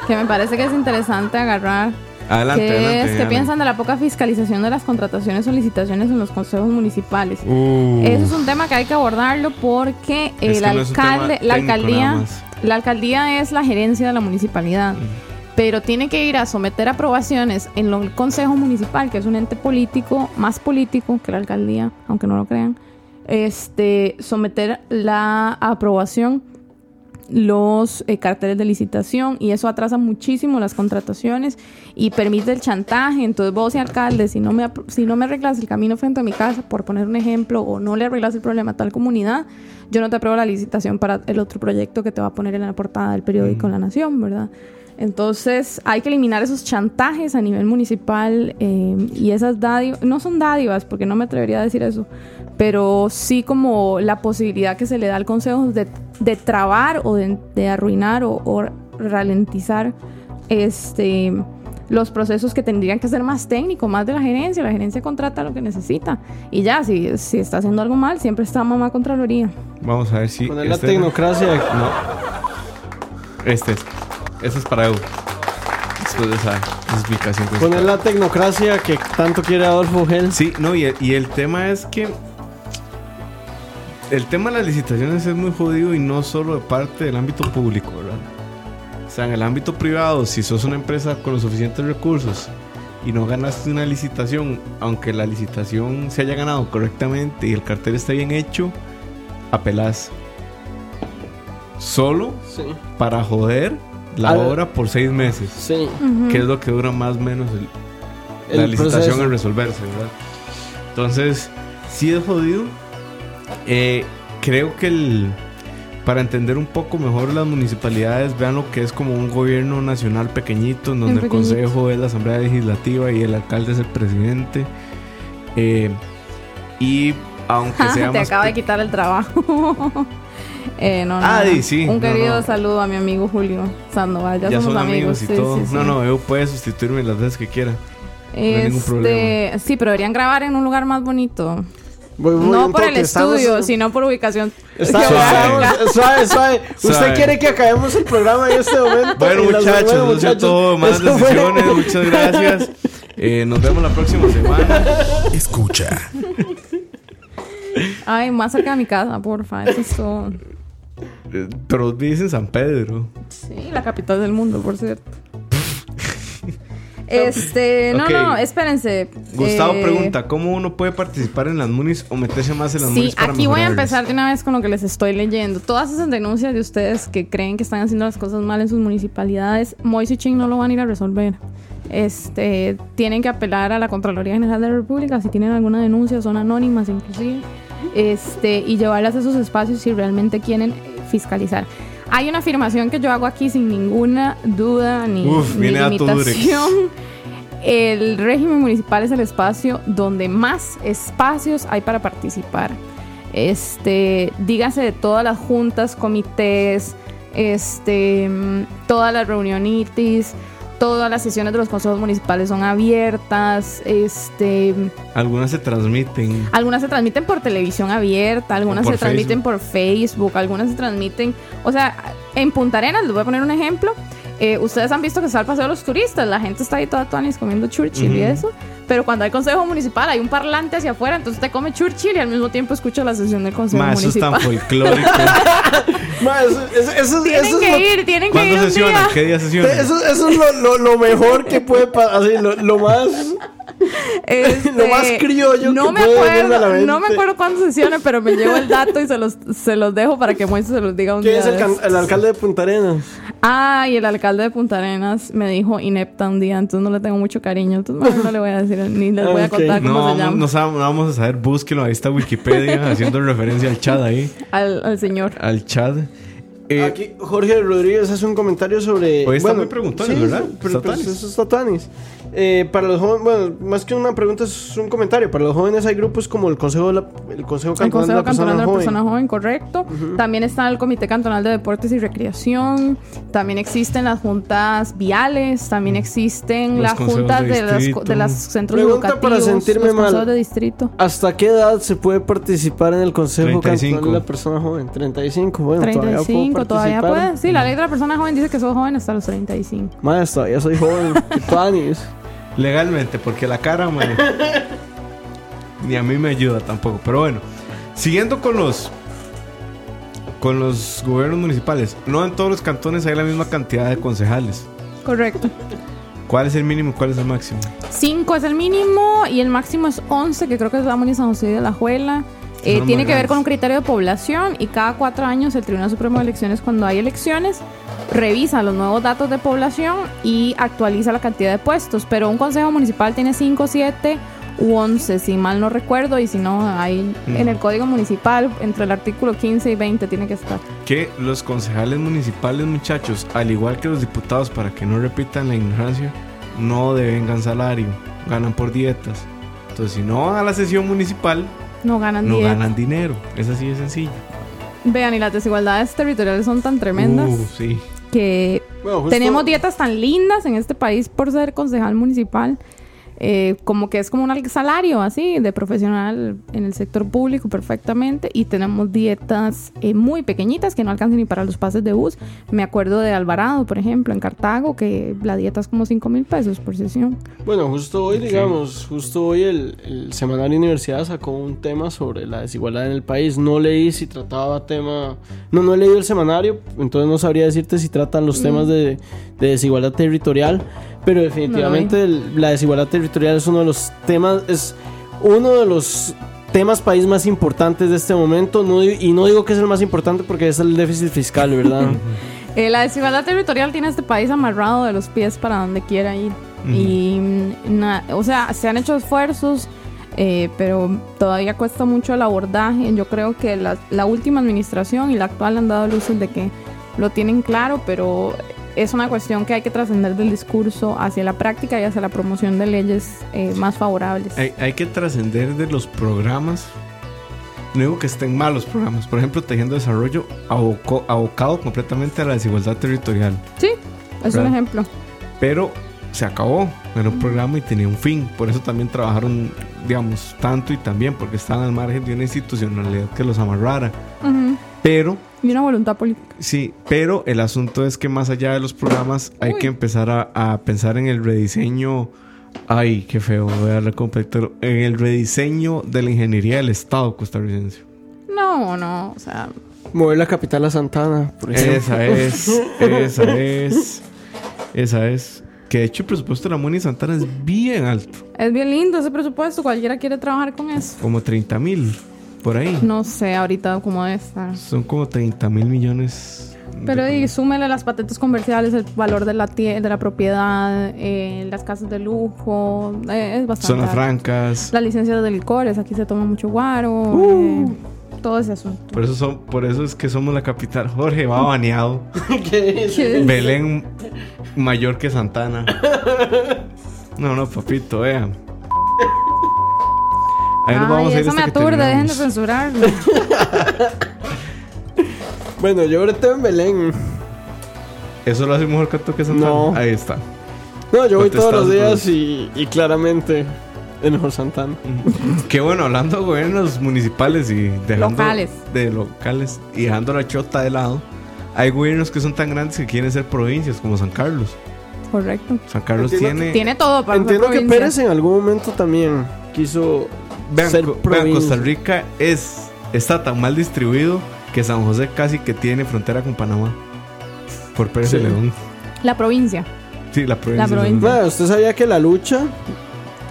que me parece que es interesante agarrar. Adelante, adelante. es ¿Qué piensan de la poca fiscalización de las contrataciones o licitaciones en los consejos municipales? Uh. Eso es un tema que hay que abordarlo porque el no alcalde, la alcaldía, la alcaldía es la gerencia de la municipalidad, pero tiene que ir a someter aprobaciones en el consejo municipal, que es un ente político, más político que la alcaldía, aunque no lo crean, este, someter la aprobación los eh, carteles de licitación y eso atrasa muchísimo las contrataciones y permite el chantaje. Entonces vos y alcalde, si no me, si no me arreglas el camino frente a mi casa, por poner un ejemplo, o no le arreglas el problema a tal comunidad, yo no te apruebo la licitación para el otro proyecto que te va a poner en la portada del periódico La Nación, ¿verdad? Entonces hay que eliminar esos chantajes a nivel municipal eh, y esas dádivas, no son dádivas porque no me atrevería a decir eso, pero sí como la posibilidad que se le da al Consejo de, de trabar o de, de arruinar o, o, ralentizar este, los procesos que tendrían que ser más técnicos, más de la gerencia. La gerencia contrata lo que necesita. Y ya, si, si está haciendo algo mal, siempre está mamá Contraloría. Vamos a ver si. Poner la tecnocracia. No. Este es. Este es para Evo. Después de esa explicación. que Poner la tecnocracia que tanto quiere Adolfo Gel. Sí, no, y el, y el tema es que. El tema de las licitaciones es muy jodido y no solo de parte del ámbito público, ¿verdad? O sea, en el ámbito privado, si sos una empresa con los suficientes recursos y no ganaste una licitación, aunque la licitación se haya ganado correctamente y el cartel esté bien hecho, apelás. Solo Sí. para joder la Al- obra por seis meses, Sí. que es lo que dura más o menos el, la El licitación proceso. en resolverse, ¿verdad? Entonces, sí es jodido. Eh, creo que el, para entender un poco mejor las municipalidades, vean lo que es como un gobierno nacional pequeñito, en donde el consejo es la asamblea legislativa y el alcalde es el presidente. Eh, y aunque sea Te más acaba de quitar el trabajo. eh, no, no, Ah, no. sí, Un no, querido no. saludo a mi amigo Julio Sandoval. Ya, ya somos son amigos, y sí, todo. sí, sí. No, no, Evo puede sustituirme las veces que quiera. hay ningún Este, problema. sí, pero deberían grabar en un lugar más bonito. Voy- voy no por el estamos- estudio, sino por ubicación. Geográfica. estamos- suave, suave. Usted Suave. quiere que acabemos el programa en este momento. Bueno, muchachos, eso todo. Más fue- decisiones, muchas gracias. Eh, nos vemos la próxima semana. Escucha. Ay, más cerca de mi casa, porfa. Eso es todo. Eh, Pero vives en San Pedro. Sí, la capital del mundo, por cierto. Este, no, no, espérense. Gustavo Eh, pregunta: ¿Cómo uno puede participar en las munis o meterse más en las Sí, munis para aquí voy a empezar de una vez con lo que les estoy leyendo. Todas esas denuncias de ustedes que creen que están haciendo las cosas mal en sus municipalidades, Moise y Ching no lo van a ir a resolver. Este, tienen que apelar a la Contraloría General de la República si tienen alguna denuncia, son anónimas inclusive, este, y llevarlas a esos espacios si realmente quieren fiscalizar. Hay una afirmación que yo hago aquí sin ninguna duda ni, Uf, ni limitación. El régimen municipal es el espacio donde más espacios hay para participar. Este, dígase de todas las juntas, comités, este, mm, todas las reunionitis, todas las sesiones de los consejos municipales son abiertas, este, Algunas se transmiten. algunas se transmiten por televisión abierta, algunas se transmiten por Facebook, algunas se transmiten, o sea, en Punta Arenas, les voy a poner un ejemplo. Eh, ustedes han visto que está el paseo de los turistas, la gente está ahí toda tuanis comiendo Churchill y Ujú. eso, pero cuando hay consejo municipal hay un parlante hacia afuera, entonces te come Churchill y al mismo tiempo escucha la sesión del consejo Más eso es tan municipal. folclórico. Ma, eso, eso, eso- Tienen eso es que lo- ir, tienen que ir ¿Cuándo un día. ¿Qué día sesionan? Eso, eso es lo, lo, lo mejor que puede pasar, así, lo, lo más... Este, Lo más criollo no que me puede venirme a la acuerdo, no me mente. acuerdo cuántas sesiones, pero me llevo el dato y se los, se los dejo para que Moisés se los diga un ¿Quién día. es el, el alcalde de Punta Arenas? Ah, y el alcalde de Punta Arenas me dijo inepta un día, entonces no le tengo mucho cariño. Entonces no le voy a decir, ni les voy a contar cómo No, se vamos, llama. no, vamos a saber, búsquelo, ahí está Wikipedia haciendo referencia al chat ahí, Al, al señor. al chat. Eh, Aquí Jorge Rodríguez hace un comentario sobre. Hoy está muy preguntones, ¿verdad? Pero, pero Tanis. eso está Tanis. Eh, para los jóvenes, bueno, más que una pregunta es un comentario. Para los jóvenes hay grupos como el Consejo, de la- el Consejo El Cantonal Consejo de la Cantonal de la. Persona Joven, correcto. También está el Comité Cantonal de Deportes y Recreación. También existen las juntas viales. También existen Los las juntas de de, las, de los centros Pregunta educativos. para sentirme los mal. de distrito. ¿Hasta qué edad se puede participar en el Consejo 35. Cantonal de la Persona Joven? 35, bueno, todavía puedo 35, todavía participar. puede. Sí, la ley de la persona joven dice que sos joven hasta los 35. Más, todavía soy joven. Tanis. Legalmente, porque la cara, man, ni a mí me ayuda tampoco. Pero bueno, siguiendo con los con los gobiernos municipales, no en todos los cantones hay la misma cantidad de concejales. Correcto. ¿Cuál es el mínimo y cuál es el máximo? 5 es el mínimo y el máximo es 11, que creo que es Ramón y San José de la Juela. Eh, tiene que ver con un criterio de población y cada cuatro años el Tribunal Supremo de Elecciones, cuando hay elecciones, revisa los nuevos datos de población y actualiza la cantidad de puestos. Pero un consejo municipal tiene 5, 7 u 11, si mal no recuerdo, y si no, hay Mm. en el Código Municipal, entre el artículo 15 y 20 tiene que estar. Que los concejales municipales, muchachos, al igual que los diputados, para que no repitan la ignorancia, no devengan salario, ganan por dietas. Entonces, si no van a la sesión municipal, No ganan no 10. ganan dinero. Es así de sencillo. Vean, y las desigualdades territoriales son tan tremendas Uh, sí. que Bueno, justo- tenemos dietas tan lindas en este país por ser concejal municipal. Eh, como que es como un salario así de profesional en el sector público perfectamente y tenemos dietas eh, muy pequeñitas que no alcanzan ni para los pases de bus. Me acuerdo de Alvarado, por ejemplo, en Cartago, que la dieta es como 5 mil pesos por sesión. Bueno, justo hoy, digamos, justo hoy el, el Semanario Universidad sacó un tema sobre la desigualdad en el país. No leí si trataba tema... No, no he leído el semanario, entonces no sabría decirte si tratan los temas de, de desigualdad territorial, pero definitivamente el- la desigualdad territorial es uno de los temas, es uno de los temas país más importantes de este momento, no di- y no digo que es el más importante porque es el déficit fiscal, ¿verdad? Eh, la desigualdad territorial tiene a este país amarrado de los pies para donde quiera ir. Y, mm, na- o sea, se han hecho esfuerzos, eh, pero todavía cuesta mucho el abordaje. Yo creo que la, la última administración y la actual han dado luces de que lo tienen claro, pero es una cuestión que hay que trascender del discurso hacia la práctica y hacia la promoción de leyes eh, más favorables. Hay, hay que trascender de los programas. No digo que estén mal los programas. Por ejemplo, Tejiendo Desarrollo abocó- abocado completamente a la desigualdad territorial. Sí, es un Claro. ejemplo. Pero se acabó. Era un programa y tenía un fin. Por eso también trabajaron, digamos, tanto y también porque estaban al margen de una institucionalidad que los amarrara. Ujú. Pero, Y una voluntad política. sí, pero el asunto es que más allá de los programas hay Uy. que empezar a, a pensar en el rediseño. Ay, qué feo, voy a darle completo. En el rediseño de la ingeniería del Estado costarricense. No, no, o sea, Mover la capital a Santana, por ejemplo. Esa es, esa es, esa es. Que de hecho el presupuesto de la Moni Santana es bien alto. es bien lindo ese presupuesto, cualquiera quiere trabajar con eso. Como 30 mil, por ahí. No sé ahorita cómo debe estar. Son como 30 mil millones. de Pero y súmele las patentes comerciales, el valor de la de la propiedad, eh, las casas de lujo, eh, es bastante. Zonas francas. Las licencias de licores, aquí se toma mucho guaro, Uh. eh, todo ese asunto. Por eso, son, por eso es que somos la capital. Jorge va baneado. ¿Qué dice? ¿Qué? Belén mayor que Santana. No, no, papito, vean. Ahí nos vamos Ay, a ir eso me aturde, dejen de censurarlo. Bueno, yo ahorita en Belén. ¿Eso lo hace mejor que que Santana? No. Ahí está. No, yo voy todos los días y, y claramente es mejor Santana. Qué bueno, hablando de gobiernos municipales y dejando Locales. de locales y dejando la chota de lado, hay gobiernos que son tan grandes que quieren ser provincias, como San Carlos. Correcto. San Carlos Entiendo tiene. Tiene todo para ser Entiendo que. Pérez en algún momento también quiso Vean, ser vean. Costa Rica es está tan mal distribuido que San José casi que tiene frontera con Panamá. Por Pérez Sí. de León. La provincia. Sí, la provincia. La de San provincia. Bueno, usted sabía que la lucha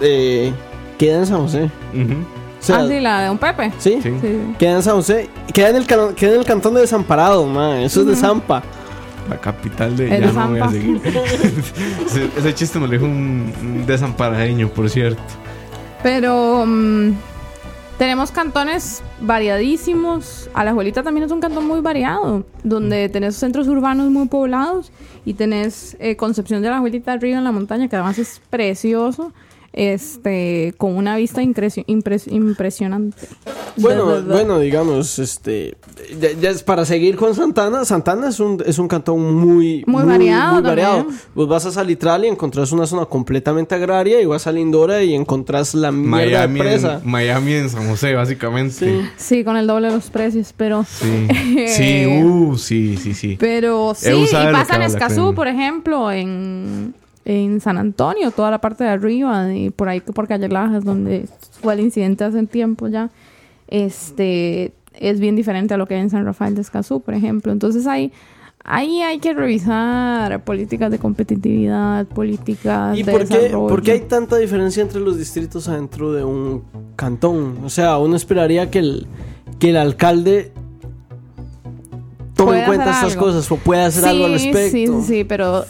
eh, queda en San José. O sea, ah, sí, la de un Pepe. ¿sí? Sí. Sí. Queda en San José. Queda en el, queda en el cantón de Desamparado, man. Eso es de. Zampa. La capital de. Ya de no voy a seguir. ese, ese chiste me lo dijo un, un desamparadeño, por cierto. Pero mm, tenemos cantones variadísimos. Alajuelita también es un cantón muy variado, donde tenés centros urbanos muy poblados y tenés eh, Concepción de Alajuelita arriba en la montaña, que además es precioso, este, con una vista impres- impresionante. Bueno, De bueno, digamos, este, ya, ya es para seguir con Santana, Santana es un, es un cantón muy, Muy variado muy variado. Vos vas a Salitral y encontrás una zona completamente agraria y vas a Lindora y encontrás la mierda de Miami presa. en, Miami en San José, básicamente. Sí. Sí, con el doble de los precios, pero... Sí. Sí, uh, sí, sí, sí. Pero sí, y pasa en Escazú, por ejemplo, en, en San Antonio, toda la parte de arriba, y por ahí por Calle Lajas, donde fue el incidente hace tiempo ya, este es bien diferente a lo que hay en San Rafael de Escazú, por ejemplo. Entonces hay, Ahí hay que revisar políticas de competitividad, políticas ¿Y de por qué, desarrollo. por qué hay tanta diferencia entre los distritos adentro de un cantón? O sea, uno esperaría que el, que el alcalde tome en cuenta estas algo. cosas o pueda hacer algo al respecto. Sí, sí, sí, pero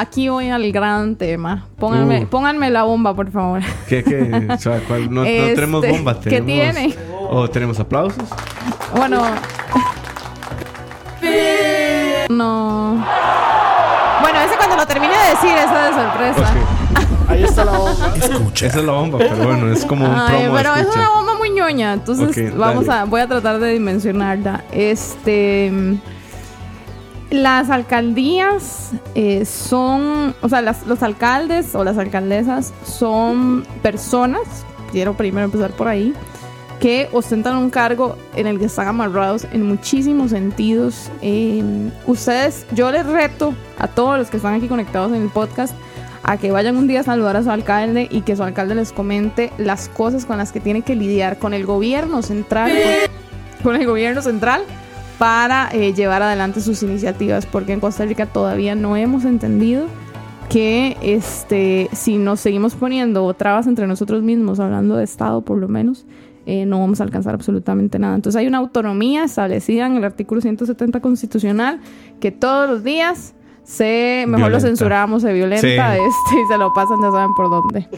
aquí voy al gran tema. Pónganme, Uh. pónganme la bomba, por favor. ¿Qué, qué? O sea, ¿cuál? No, no Este, tenemos bomba. ¿qué tiene? ¿O tenemos aplausos? Bueno. No. Bueno, ese cuando lo termine de decir, esa de sorpresa. Ahí está la bomba. Escucha. Esa es la bomba, pero bueno, es como un Ay, promo. pero es una bomba muy ñoña. Entonces, vamos dale. a. Voy a tratar de dimensionarla. Este. Las alcaldías eh, son. O sea, las- los alcaldes o las alcaldesas son personas. Quiero primero empezar por ahí. Que ostentan un cargo en el que están amarrados en muchísimos sentidos. Eh, ustedes, yo les reto a todos los que están aquí conectados en el podcast a que vayan un día a saludar a su alcalde y que su alcalde les comente las cosas con las que tiene que lidiar con el gobierno central, con el gobierno central para eh, llevar adelante sus iniciativas, porque en Costa Rica todavía no hemos entendido que este si nos seguimos poniendo trabas entre nosotros mismos, hablando de Estado por lo menos, eh, no vamos a alcanzar absolutamente nada. Entonces hay una autonomía establecida en el artículo 170 constitucional que todos los días se mejor lo censuramos, se violenta Sí. este, y se lo pasan, ya saben por dónde.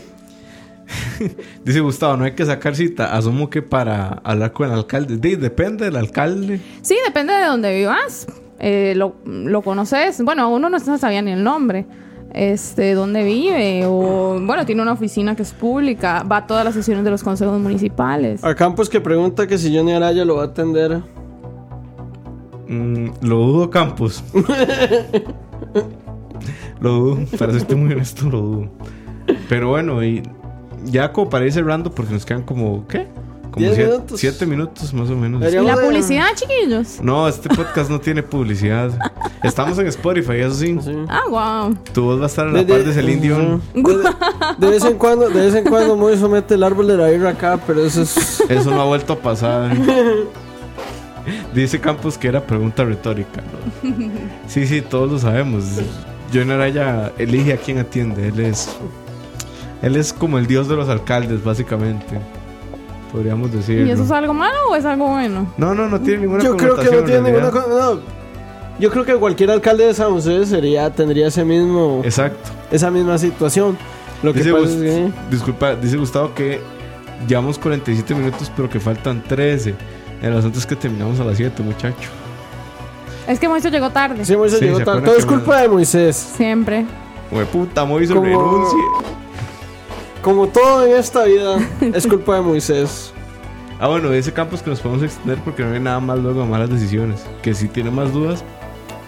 Dice Gustavo, no hay que sacar cita. Asumo que para hablar con el alcalde. Depende del alcalde. Sí, depende de dónde vivas. Eh, lo, lo conoces. Bueno, uno no sabía ni el nombre. Este, dónde vive. O, bueno, tiene una oficina que es pública. Va a todas las sesiones de los consejos municipales. A Campos que pregunta que si Johnny Araya lo va a atender. Mm, lo dudo, Campos. lo dudo. Para serte muy honesto, lo dudo. Pero bueno, y ya como para ir cerrando, porque nos quedan como, ¿qué? Como siete, minutos. siete minutos más o menos. ¿Y la publicidad, chiquillos? No, este podcast no tiene publicidad. Estamos en Spotify, eso sí. Sí. Ah, wow. Tu voz va a estar a la De- par de- Celine Dion. De, de vez en cuando, de vez en cuando muy somete el árbol de la ira acá, pero eso es. Eso no ha vuelto a pasar. Dice Campos que era pregunta retórica. ¿no? Sí, sí, todos lo sabemos. John Araya elige a quien atiende. Él es. Él es como el dios de los alcaldes, básicamente. Podríamos decir. ¿Y eso es algo malo o es algo bueno? No, no, no tiene ninguna Yo creo que no tiene en ninguna. No. Yo creo que cualquier alcalde de San José sería, tendría ese mismo, Exacto. esa misma situación. Lo que Dice pasa es que. Disculpa, dice Gustavo que llevamos 47 minutos, pero que faltan 13. El asunto es que terminamos a las 7, muchacho. Es que Moisés llegó tarde. Sí, Moisés Sí, llegó ¿se tarde. Todo es culpa de Moisés. Siempre. Güey, puta, Moisés Como- renuncie. Como todo en esta vida, es culpa de Moisés. Ah, bueno, ese campo es que nos podemos extender porque no hay nada más luego de malas decisiones. Que si tiene más dudas,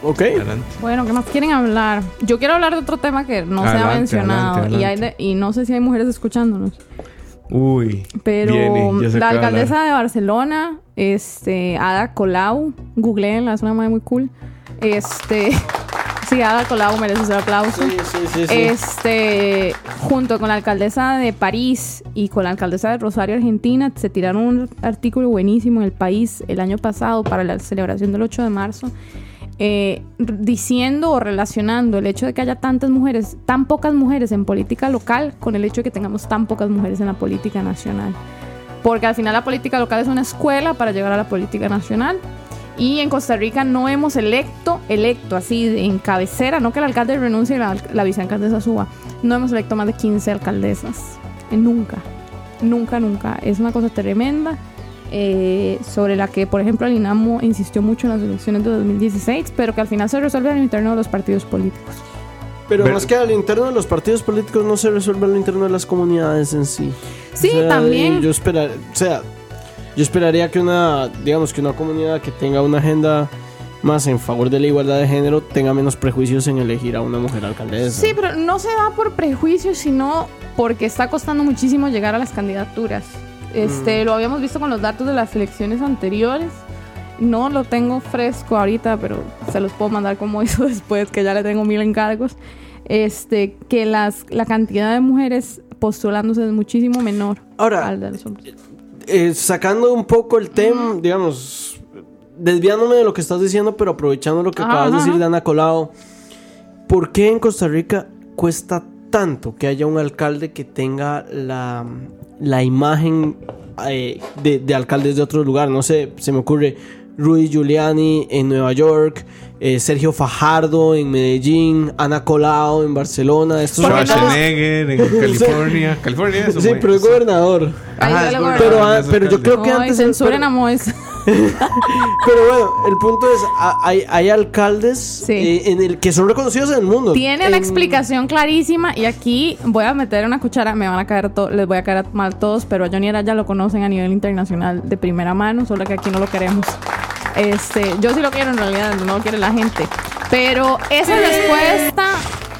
¿Ok? adelante. Bueno, ¿qué más quieren hablar? Yo quiero hablar de otro tema que no se ha Adelante, mencionado. adelante, Y, hay adelante. de- y no sé si hay mujeres escuchándonos. Uy. Pero viene, ya sé la alcaldesa de Barcelona, este, Ada Colau, googleenla, es una madre muy cool. Este, sí, Ada Colau merece aplauso. Sí, sí, sí. sí. Este, junto con la alcaldesa de París y con la alcaldesa de Rosario, Argentina, se tiraron un artículo buenísimo en el país el año pasado para la celebración del 8 de marzo, eh, diciendo o relacionando el hecho de que haya tantas mujeres, tan pocas mujeres en política local, con el hecho de que tengamos tan pocas mujeres en la política nacional. Porque al final la política local es una escuela para llegar a la política nacional. Y en Costa Rica no hemos electo, electo así de- en cabecera, no que el alcalde renuncie y la, la vicealcaldesa suba. No hemos electo más de 15 alcaldesas. Eh, Nunca. Nunca, nunca. Es una cosa tremenda. eh, sobre la que, por ejemplo, el INAMO insistió mucho en las elecciones de 2016, pero que al final se resuelve al interno de los partidos políticos. Pero Ver- más que al interno de los partidos políticos no se resuelve al interno de las comunidades en sí. Sí, O sea, también. Yo esperar, o sea, yo esperaría que una, digamos que una comunidad que tenga una agenda más en favor de la igualdad de género tenga menos prejuicios en elegir a una mujer alcaldesa. Sí, pero no se da por prejuicio, sino porque está costando muchísimo llegar a las candidaturas. Este, lo habíamos visto con los datos de las elecciones anteriores. No lo tengo fresco ahorita, pero se los puedo mandar como hizo después, que ya le tengo mil encargos. Este, que las, la cantidad de mujeres postulándose es muchísimo menor Ahora, Eh, sacando un poco el tema, digamos, desviándome de lo que estás diciendo, pero aprovechando lo que Ajá, acabas de decir de Ana Colau, ¿por qué en Costa Rica cuesta tanto que haya un alcalde que tenga la, la imagen eh, de, de alcaldes de otro lugar? No sé, se me ocurre Rudy Giuliani en Nueva York, eh, Sergio Fajardo en Medellín, Ana Colau en Barcelona. Estos. Schwarzenegger en California. California es Sí, pero es gobernador. Ajá, sale es gobernador. Pero, ah, pero yo creo que Ay, antes... censuren a Mois. Pero bueno, el punto es, hay, hay alcaldes Sí. eh, en el que son reconocidos en el mundo. Tiene En- una explicación clarísima y aquí voy a meter una cuchara, me van a caer les voy a caer mal todos, pero a Johnny ya lo conocen a nivel internacional de primera mano, solo que aquí no lo queremos. Este, yo sí lo quiero en realidad, no lo quiere la gente. Pero esa respuesta,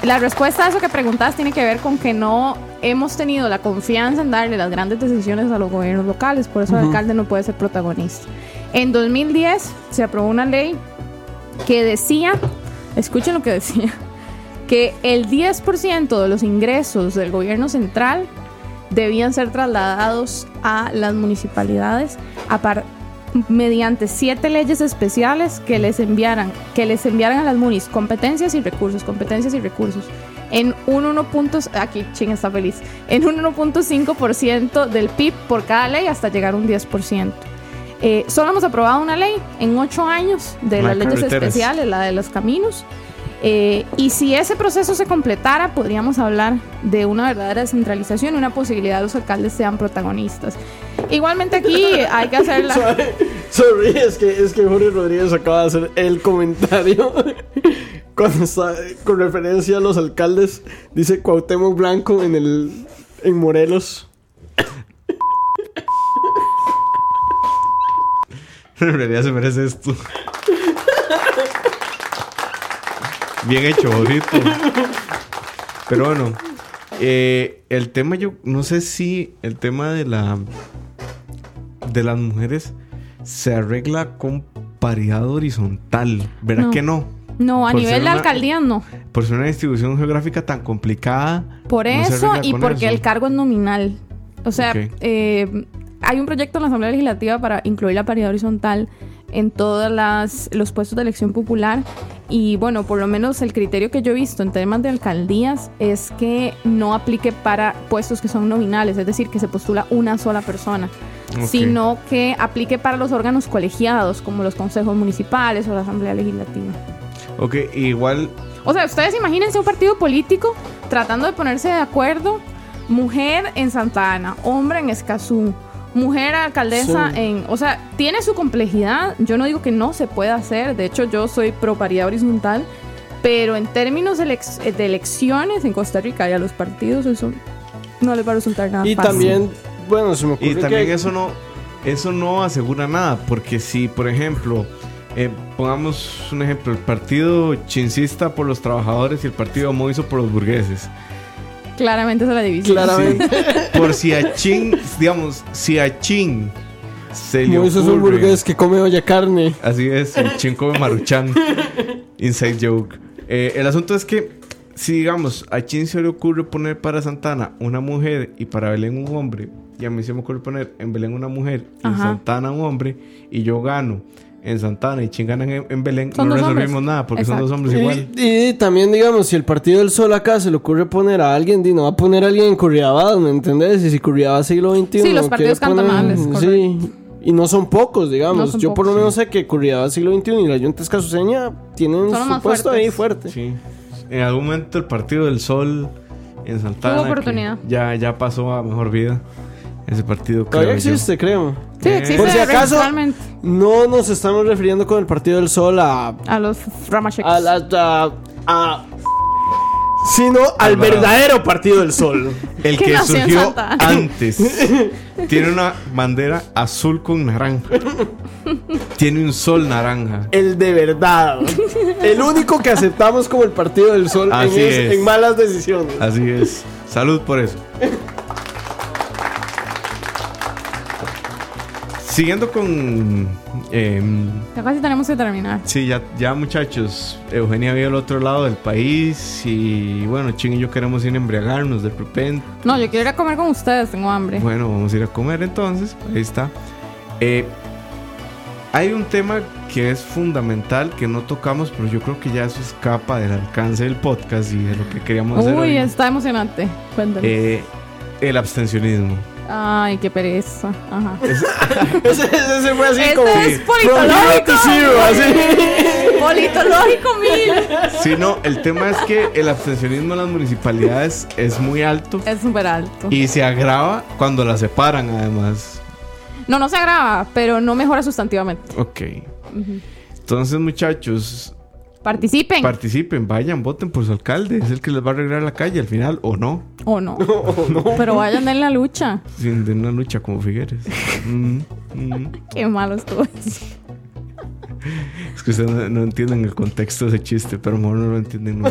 la respuesta a eso que preguntas tiene que ver con que no hemos tenido la confianza en darle las grandes decisiones a los gobiernos locales, por eso el alcalde no puede ser protagonista. En 2010 se aprobó una ley que decía, escuchen lo que decía, que el 10% de los ingresos del gobierno central debían ser trasladados a las municipalidades a par- mediante siete leyes especiales que les enviaran que les enviaran a las munis competencias y recursos, competencias y recursos en un 1. puntos- aquí ching está feliz, en un 1.5% del PIB por cada ley hasta llegar a un 10%. Eh, solo hemos aprobado una ley en ocho años de La las leyes especiales, la de los caminos. Eh, y si ese proceso se completara, podríamos hablar de una verdadera descentralización y una posibilidad de los alcaldes sean protagonistas. Igualmente aquí hay que hacer la... Sorry, sorry, es que, es que Jorge Rodríguez acaba de hacer el comentario cuando está con referencia a los alcaldes. Dice Cuauhtémoc Blanco en el en Morelos. En realidad se merece esto. Bien hecho, bonito. Pero bueno, eh, el tema yo no sé si el tema de la de las mujeres se arregla con paridad horizontal, ¿verdad No. que no? No, a Por nivel de alcaldía no. Por ser una distribución geográfica tan complicada. Por eso y porque eso. el cargo es nominal. O sea, eh, hay un proyecto en la Asamblea Legislativa para incluir la paridad horizontal en todos los puestos de elección popular. Y bueno, por lo menos el criterio que yo he visto en temas de alcaldías es que no aplique para puestos que son nominales, es decir, que se postula una sola persona, sino que aplique para los órganos colegiados, como los consejos municipales o la Asamblea Legislativa. Ok, igual O sea, ustedes imagínense un partido político tratando de ponerse de acuerdo. Mujer en Santa Ana, hombre en Escazú, mujer alcaldesa Sí. en... O sea, tiene su complejidad. Yo no digo que no se pueda hacer. De hecho, yo soy pro paridad horizontal. Pero en términos de, elex- de elecciones en Costa Rica y a los partidos, eso no les va a resultar nada Y fácil. también, bueno, se me ocurre Y también que eso no, eso no asegura nada, porque si, por ejemplo, eh, pongamos un ejemplo, el partido chincista por los trabajadores y el partido moiso por los burgueses. Claramente es la división. claramente Por si a Chin, digamos, si a Chin se le es un ocurre- burgués que come olla carne. Así es, el Chin come maruchan. Inside joke. Eh, el asunto es que, si digamos, a Chin se le ocurre poner para Santana una mujer y para Belén un hombre, y a mí se me ocurre poner en Belén una mujer y en. Santana un hombre, y yo gano en Santana y Chin gana en, en Belén, Son no resolvimos hombres. nada porque son Exacto. dos hombres igual. Y, y también, digamos, si el Partido del Sol acá se le ocurre poner a alguien, no va a poner a alguien en Curriabadas, ¿me entendés? Y si Curriabadas siglo XXI. Sí, los partidos cantonales, Sí. Y no son pocos, digamos. No son Yo por lo menos sé que Curriabadas siglo XXI y la Junta Escasuseña tienen Son su puesto fuertes. ahí fuerte. Sí. En algún momento el Partido del Sol en Santana. Tuvo oportunidad. Ya, ya pasó a mejor vida. Ese partido Todavía creo yo. existe, creo. Sí, Eh, existe Por si acaso- realmente No nos estamos refiriendo con el Partido del Sol a. a los Ramacheks. a, la- a- a- sino al Alvarado. verdadero Partido del Sol. El Que que nació en surgió Santa Ana. antes. Tiene una bandera azul con naranja. Tiene un sol naranja. El de verdad. El único que aceptamos como el Partido del Sol en, Así es- es. en malas decisiones. Así es. Salud por eso. Siguiendo con... em, Ya casi tenemos que terminar. sí, ya, ya muchachos. Eugenia vive al otro lado del país. Y bueno, Ching y yo queremos ir a embriagarnos de repente. No, yo quiero ir a comer con ustedes, tengo hambre. Bueno, vamos a ir a comer entonces. Ahí está. Eh, hay un tema que es fundamental que no tocamos, pero yo creo que ya eso escapa del alcance del podcast y de lo que queríamos hacer. Uy, está emocionante. Cuéntanos. Eh, el abstencionismo. Ay, qué pereza. Ajá. Ese, ese fue así Este como. es politológico. así. Politológico mil. Sí, no, el tema es que el abstencionismo en las municipalidades es muy alto Es súper alto. y se agrava cuando las separan, además. No, no se agrava, pero no mejora sustantivamente. Ok. Entonces, muchachos, Participen. participen, vayan, voten por su alcalde. Es el que les va a arreglar la calle al final, o no. o no. Pero vayan en la lucha. Sin de una lucha como Figueres. Mm, mm. Qué malo estuvo eso. Es que ustedes no, no entienden el contexto de ese chiste, pero a lo mejor no lo entienden. No.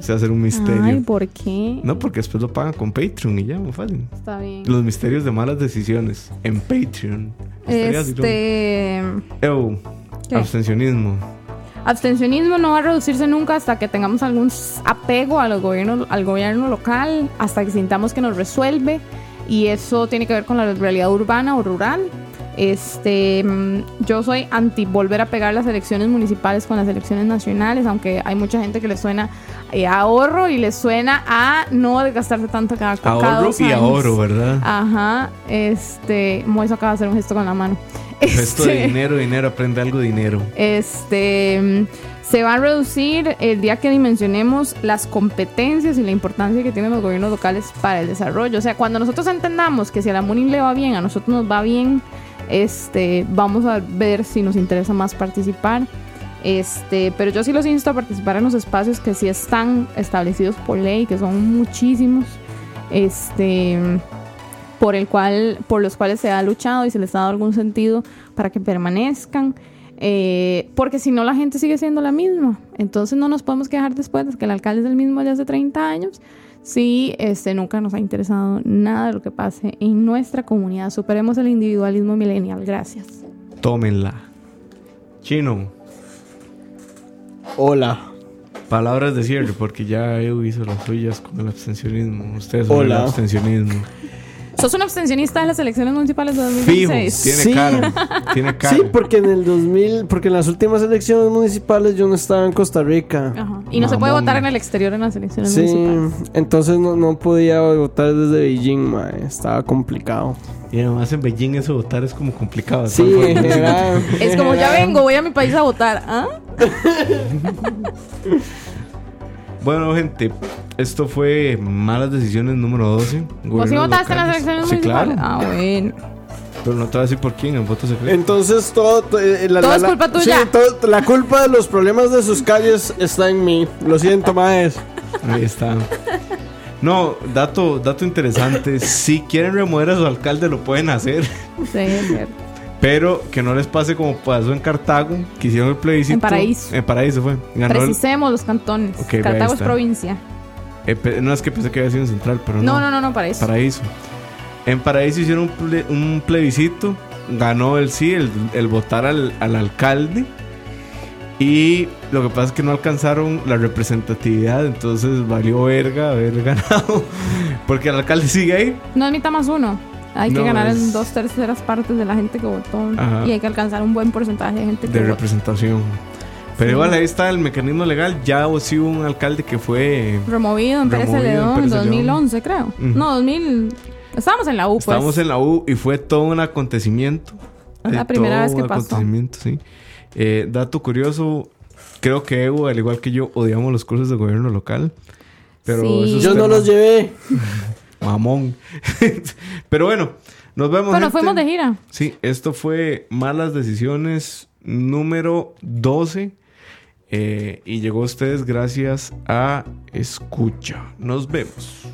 Se va a hacer un misterio. Ay, ¿por qué? No, porque después lo pagan con Patreon y ya, muy fácil. Está bien. Los misterios de malas decisiones en Patreon. Este. Ew, ¿Qué? abstencionismo. Abstencionismo no va a reducirse nunca hasta que tengamos algún apego al gobierno, al gobierno local, hasta que sintamos que nos resuelve. Y eso tiene que ver con la realidad urbana o rural. Este, mm, yo soy anti volver a pegar las elecciones municipales con las elecciones nacionales, aunque hay mucha gente que le suena eh, a ahorro y le suena a no desgastarse tanto cada, cada Ahorro dos y años. ahorro, ¿verdad? Ajá, este, Moiso acaba de hacer un gesto con la mano. Esto de Este- dinero, dinero, aprende algo de dinero. este mm, se va a reducir el día que dimensionemos las competencias y la importancia que tienen los gobiernos locales para el desarrollo. O sea, cuando nosotros entendamos que si a la MUNI le va bien, a nosotros nos va bien, este, vamos a ver si nos interesa más participar. Este, pero yo sí los insto a participar en los espacios que sí están establecidos por ley, que son muchísimos. Este, por el cual, por los cuales se ha luchado y se les ha dado algún sentido para que permanezcan. Eh, porque si no, la gente sigue siendo la misma. Entonces no nos podemos quejar después de que el alcalde es el mismo de hace 30 años. Si este, nunca nos ha interesado nada de lo que pase en nuestra comunidad. Superemos el individualismo millennial. Gracias. Tómenla. Chino, Hola. palabras de cierre, porque ya Edu hizo las suyas con el abstencionismo. Ustedes son el Hola. abstencionismo. ¿Sos un abstencionista de las elecciones municipales de Fijo, 2016? tiene Sí. cara. Tiene cara. Sí, porque en el 2000, porque en las últimas elecciones municipales yo no estaba en Costa Rica. Ajá. Y no se puede votar en el exterior en las elecciones Sí, municipales. entonces no, no podía votar desde Beijing, mae. Estaba complicado. Y además en Beijing eso votar es como complicado. Sí, en general. Es como ya vengo, voy a mi país a votar. ¿Ah? Bueno, gente, esto fue Malas Decisiones número 12. ¿Vos sí votaste en las elecciones Sí, municipales? claro. Ah, bueno. Pero no te voy a decir por quién, en voto secreto. Entonces todo, to- eh, la, Todo la- es la- culpa tuya. sí, todo- la culpa de los problemas de sus calles está en mí. Lo siento, maes. Ahí está. No, dato, dato interesante. Si quieren remover a su alcalde, lo pueden hacer. Sí, es cierto. Pero que no les pase como pasó en Cartago, que hicieron el plebiscito. En Paraíso. En Paraíso fue. Ganó el- Precisemos los cantones. Ok, ahí Cartago es está. provincia. Eh, no es que pensé que había sido en Central, pero no. No, no, no, no, para eso. Paraíso. En Paraíso hicieron un, ple- un plebiscito. Ganó el sí, el, el votar al, al alcalde. Y lo que pasa es que no alcanzaron la representatividad. Entonces valió verga haber ganado. Porque el alcalde sigue ahí. No es mitad más uno. Hay que ganar es- en dos terceras partes de la gente que votó. Ajá. Y hay que alcanzar un buen porcentaje de gente que de votó. Pero Sí. igual ahí está el mecanismo legal. Ya sí hubo un alcalde que fue. Removido en Pérez Removido en Celedón en Pérez Celedón. 2011, creo. Ujú. No, 2000. Estábamos en la U, pues. Estábamos en la U y fue todo un acontecimiento. Es la Eh, primera vez que un pasó. acontecimiento, sí. Eh, dato curioso, creo que Evo, al igual que yo, odiamos los cursos de gobierno local. Pero Sí. eso es Yo no los llevé. Mamón. pero bueno, nos vemos. Bueno, gente. fuimos de gira. Sí, esto fue Malas Decisiones número 12. Eh, y llegó a ustedes gracias a Escucha. Nos vemos.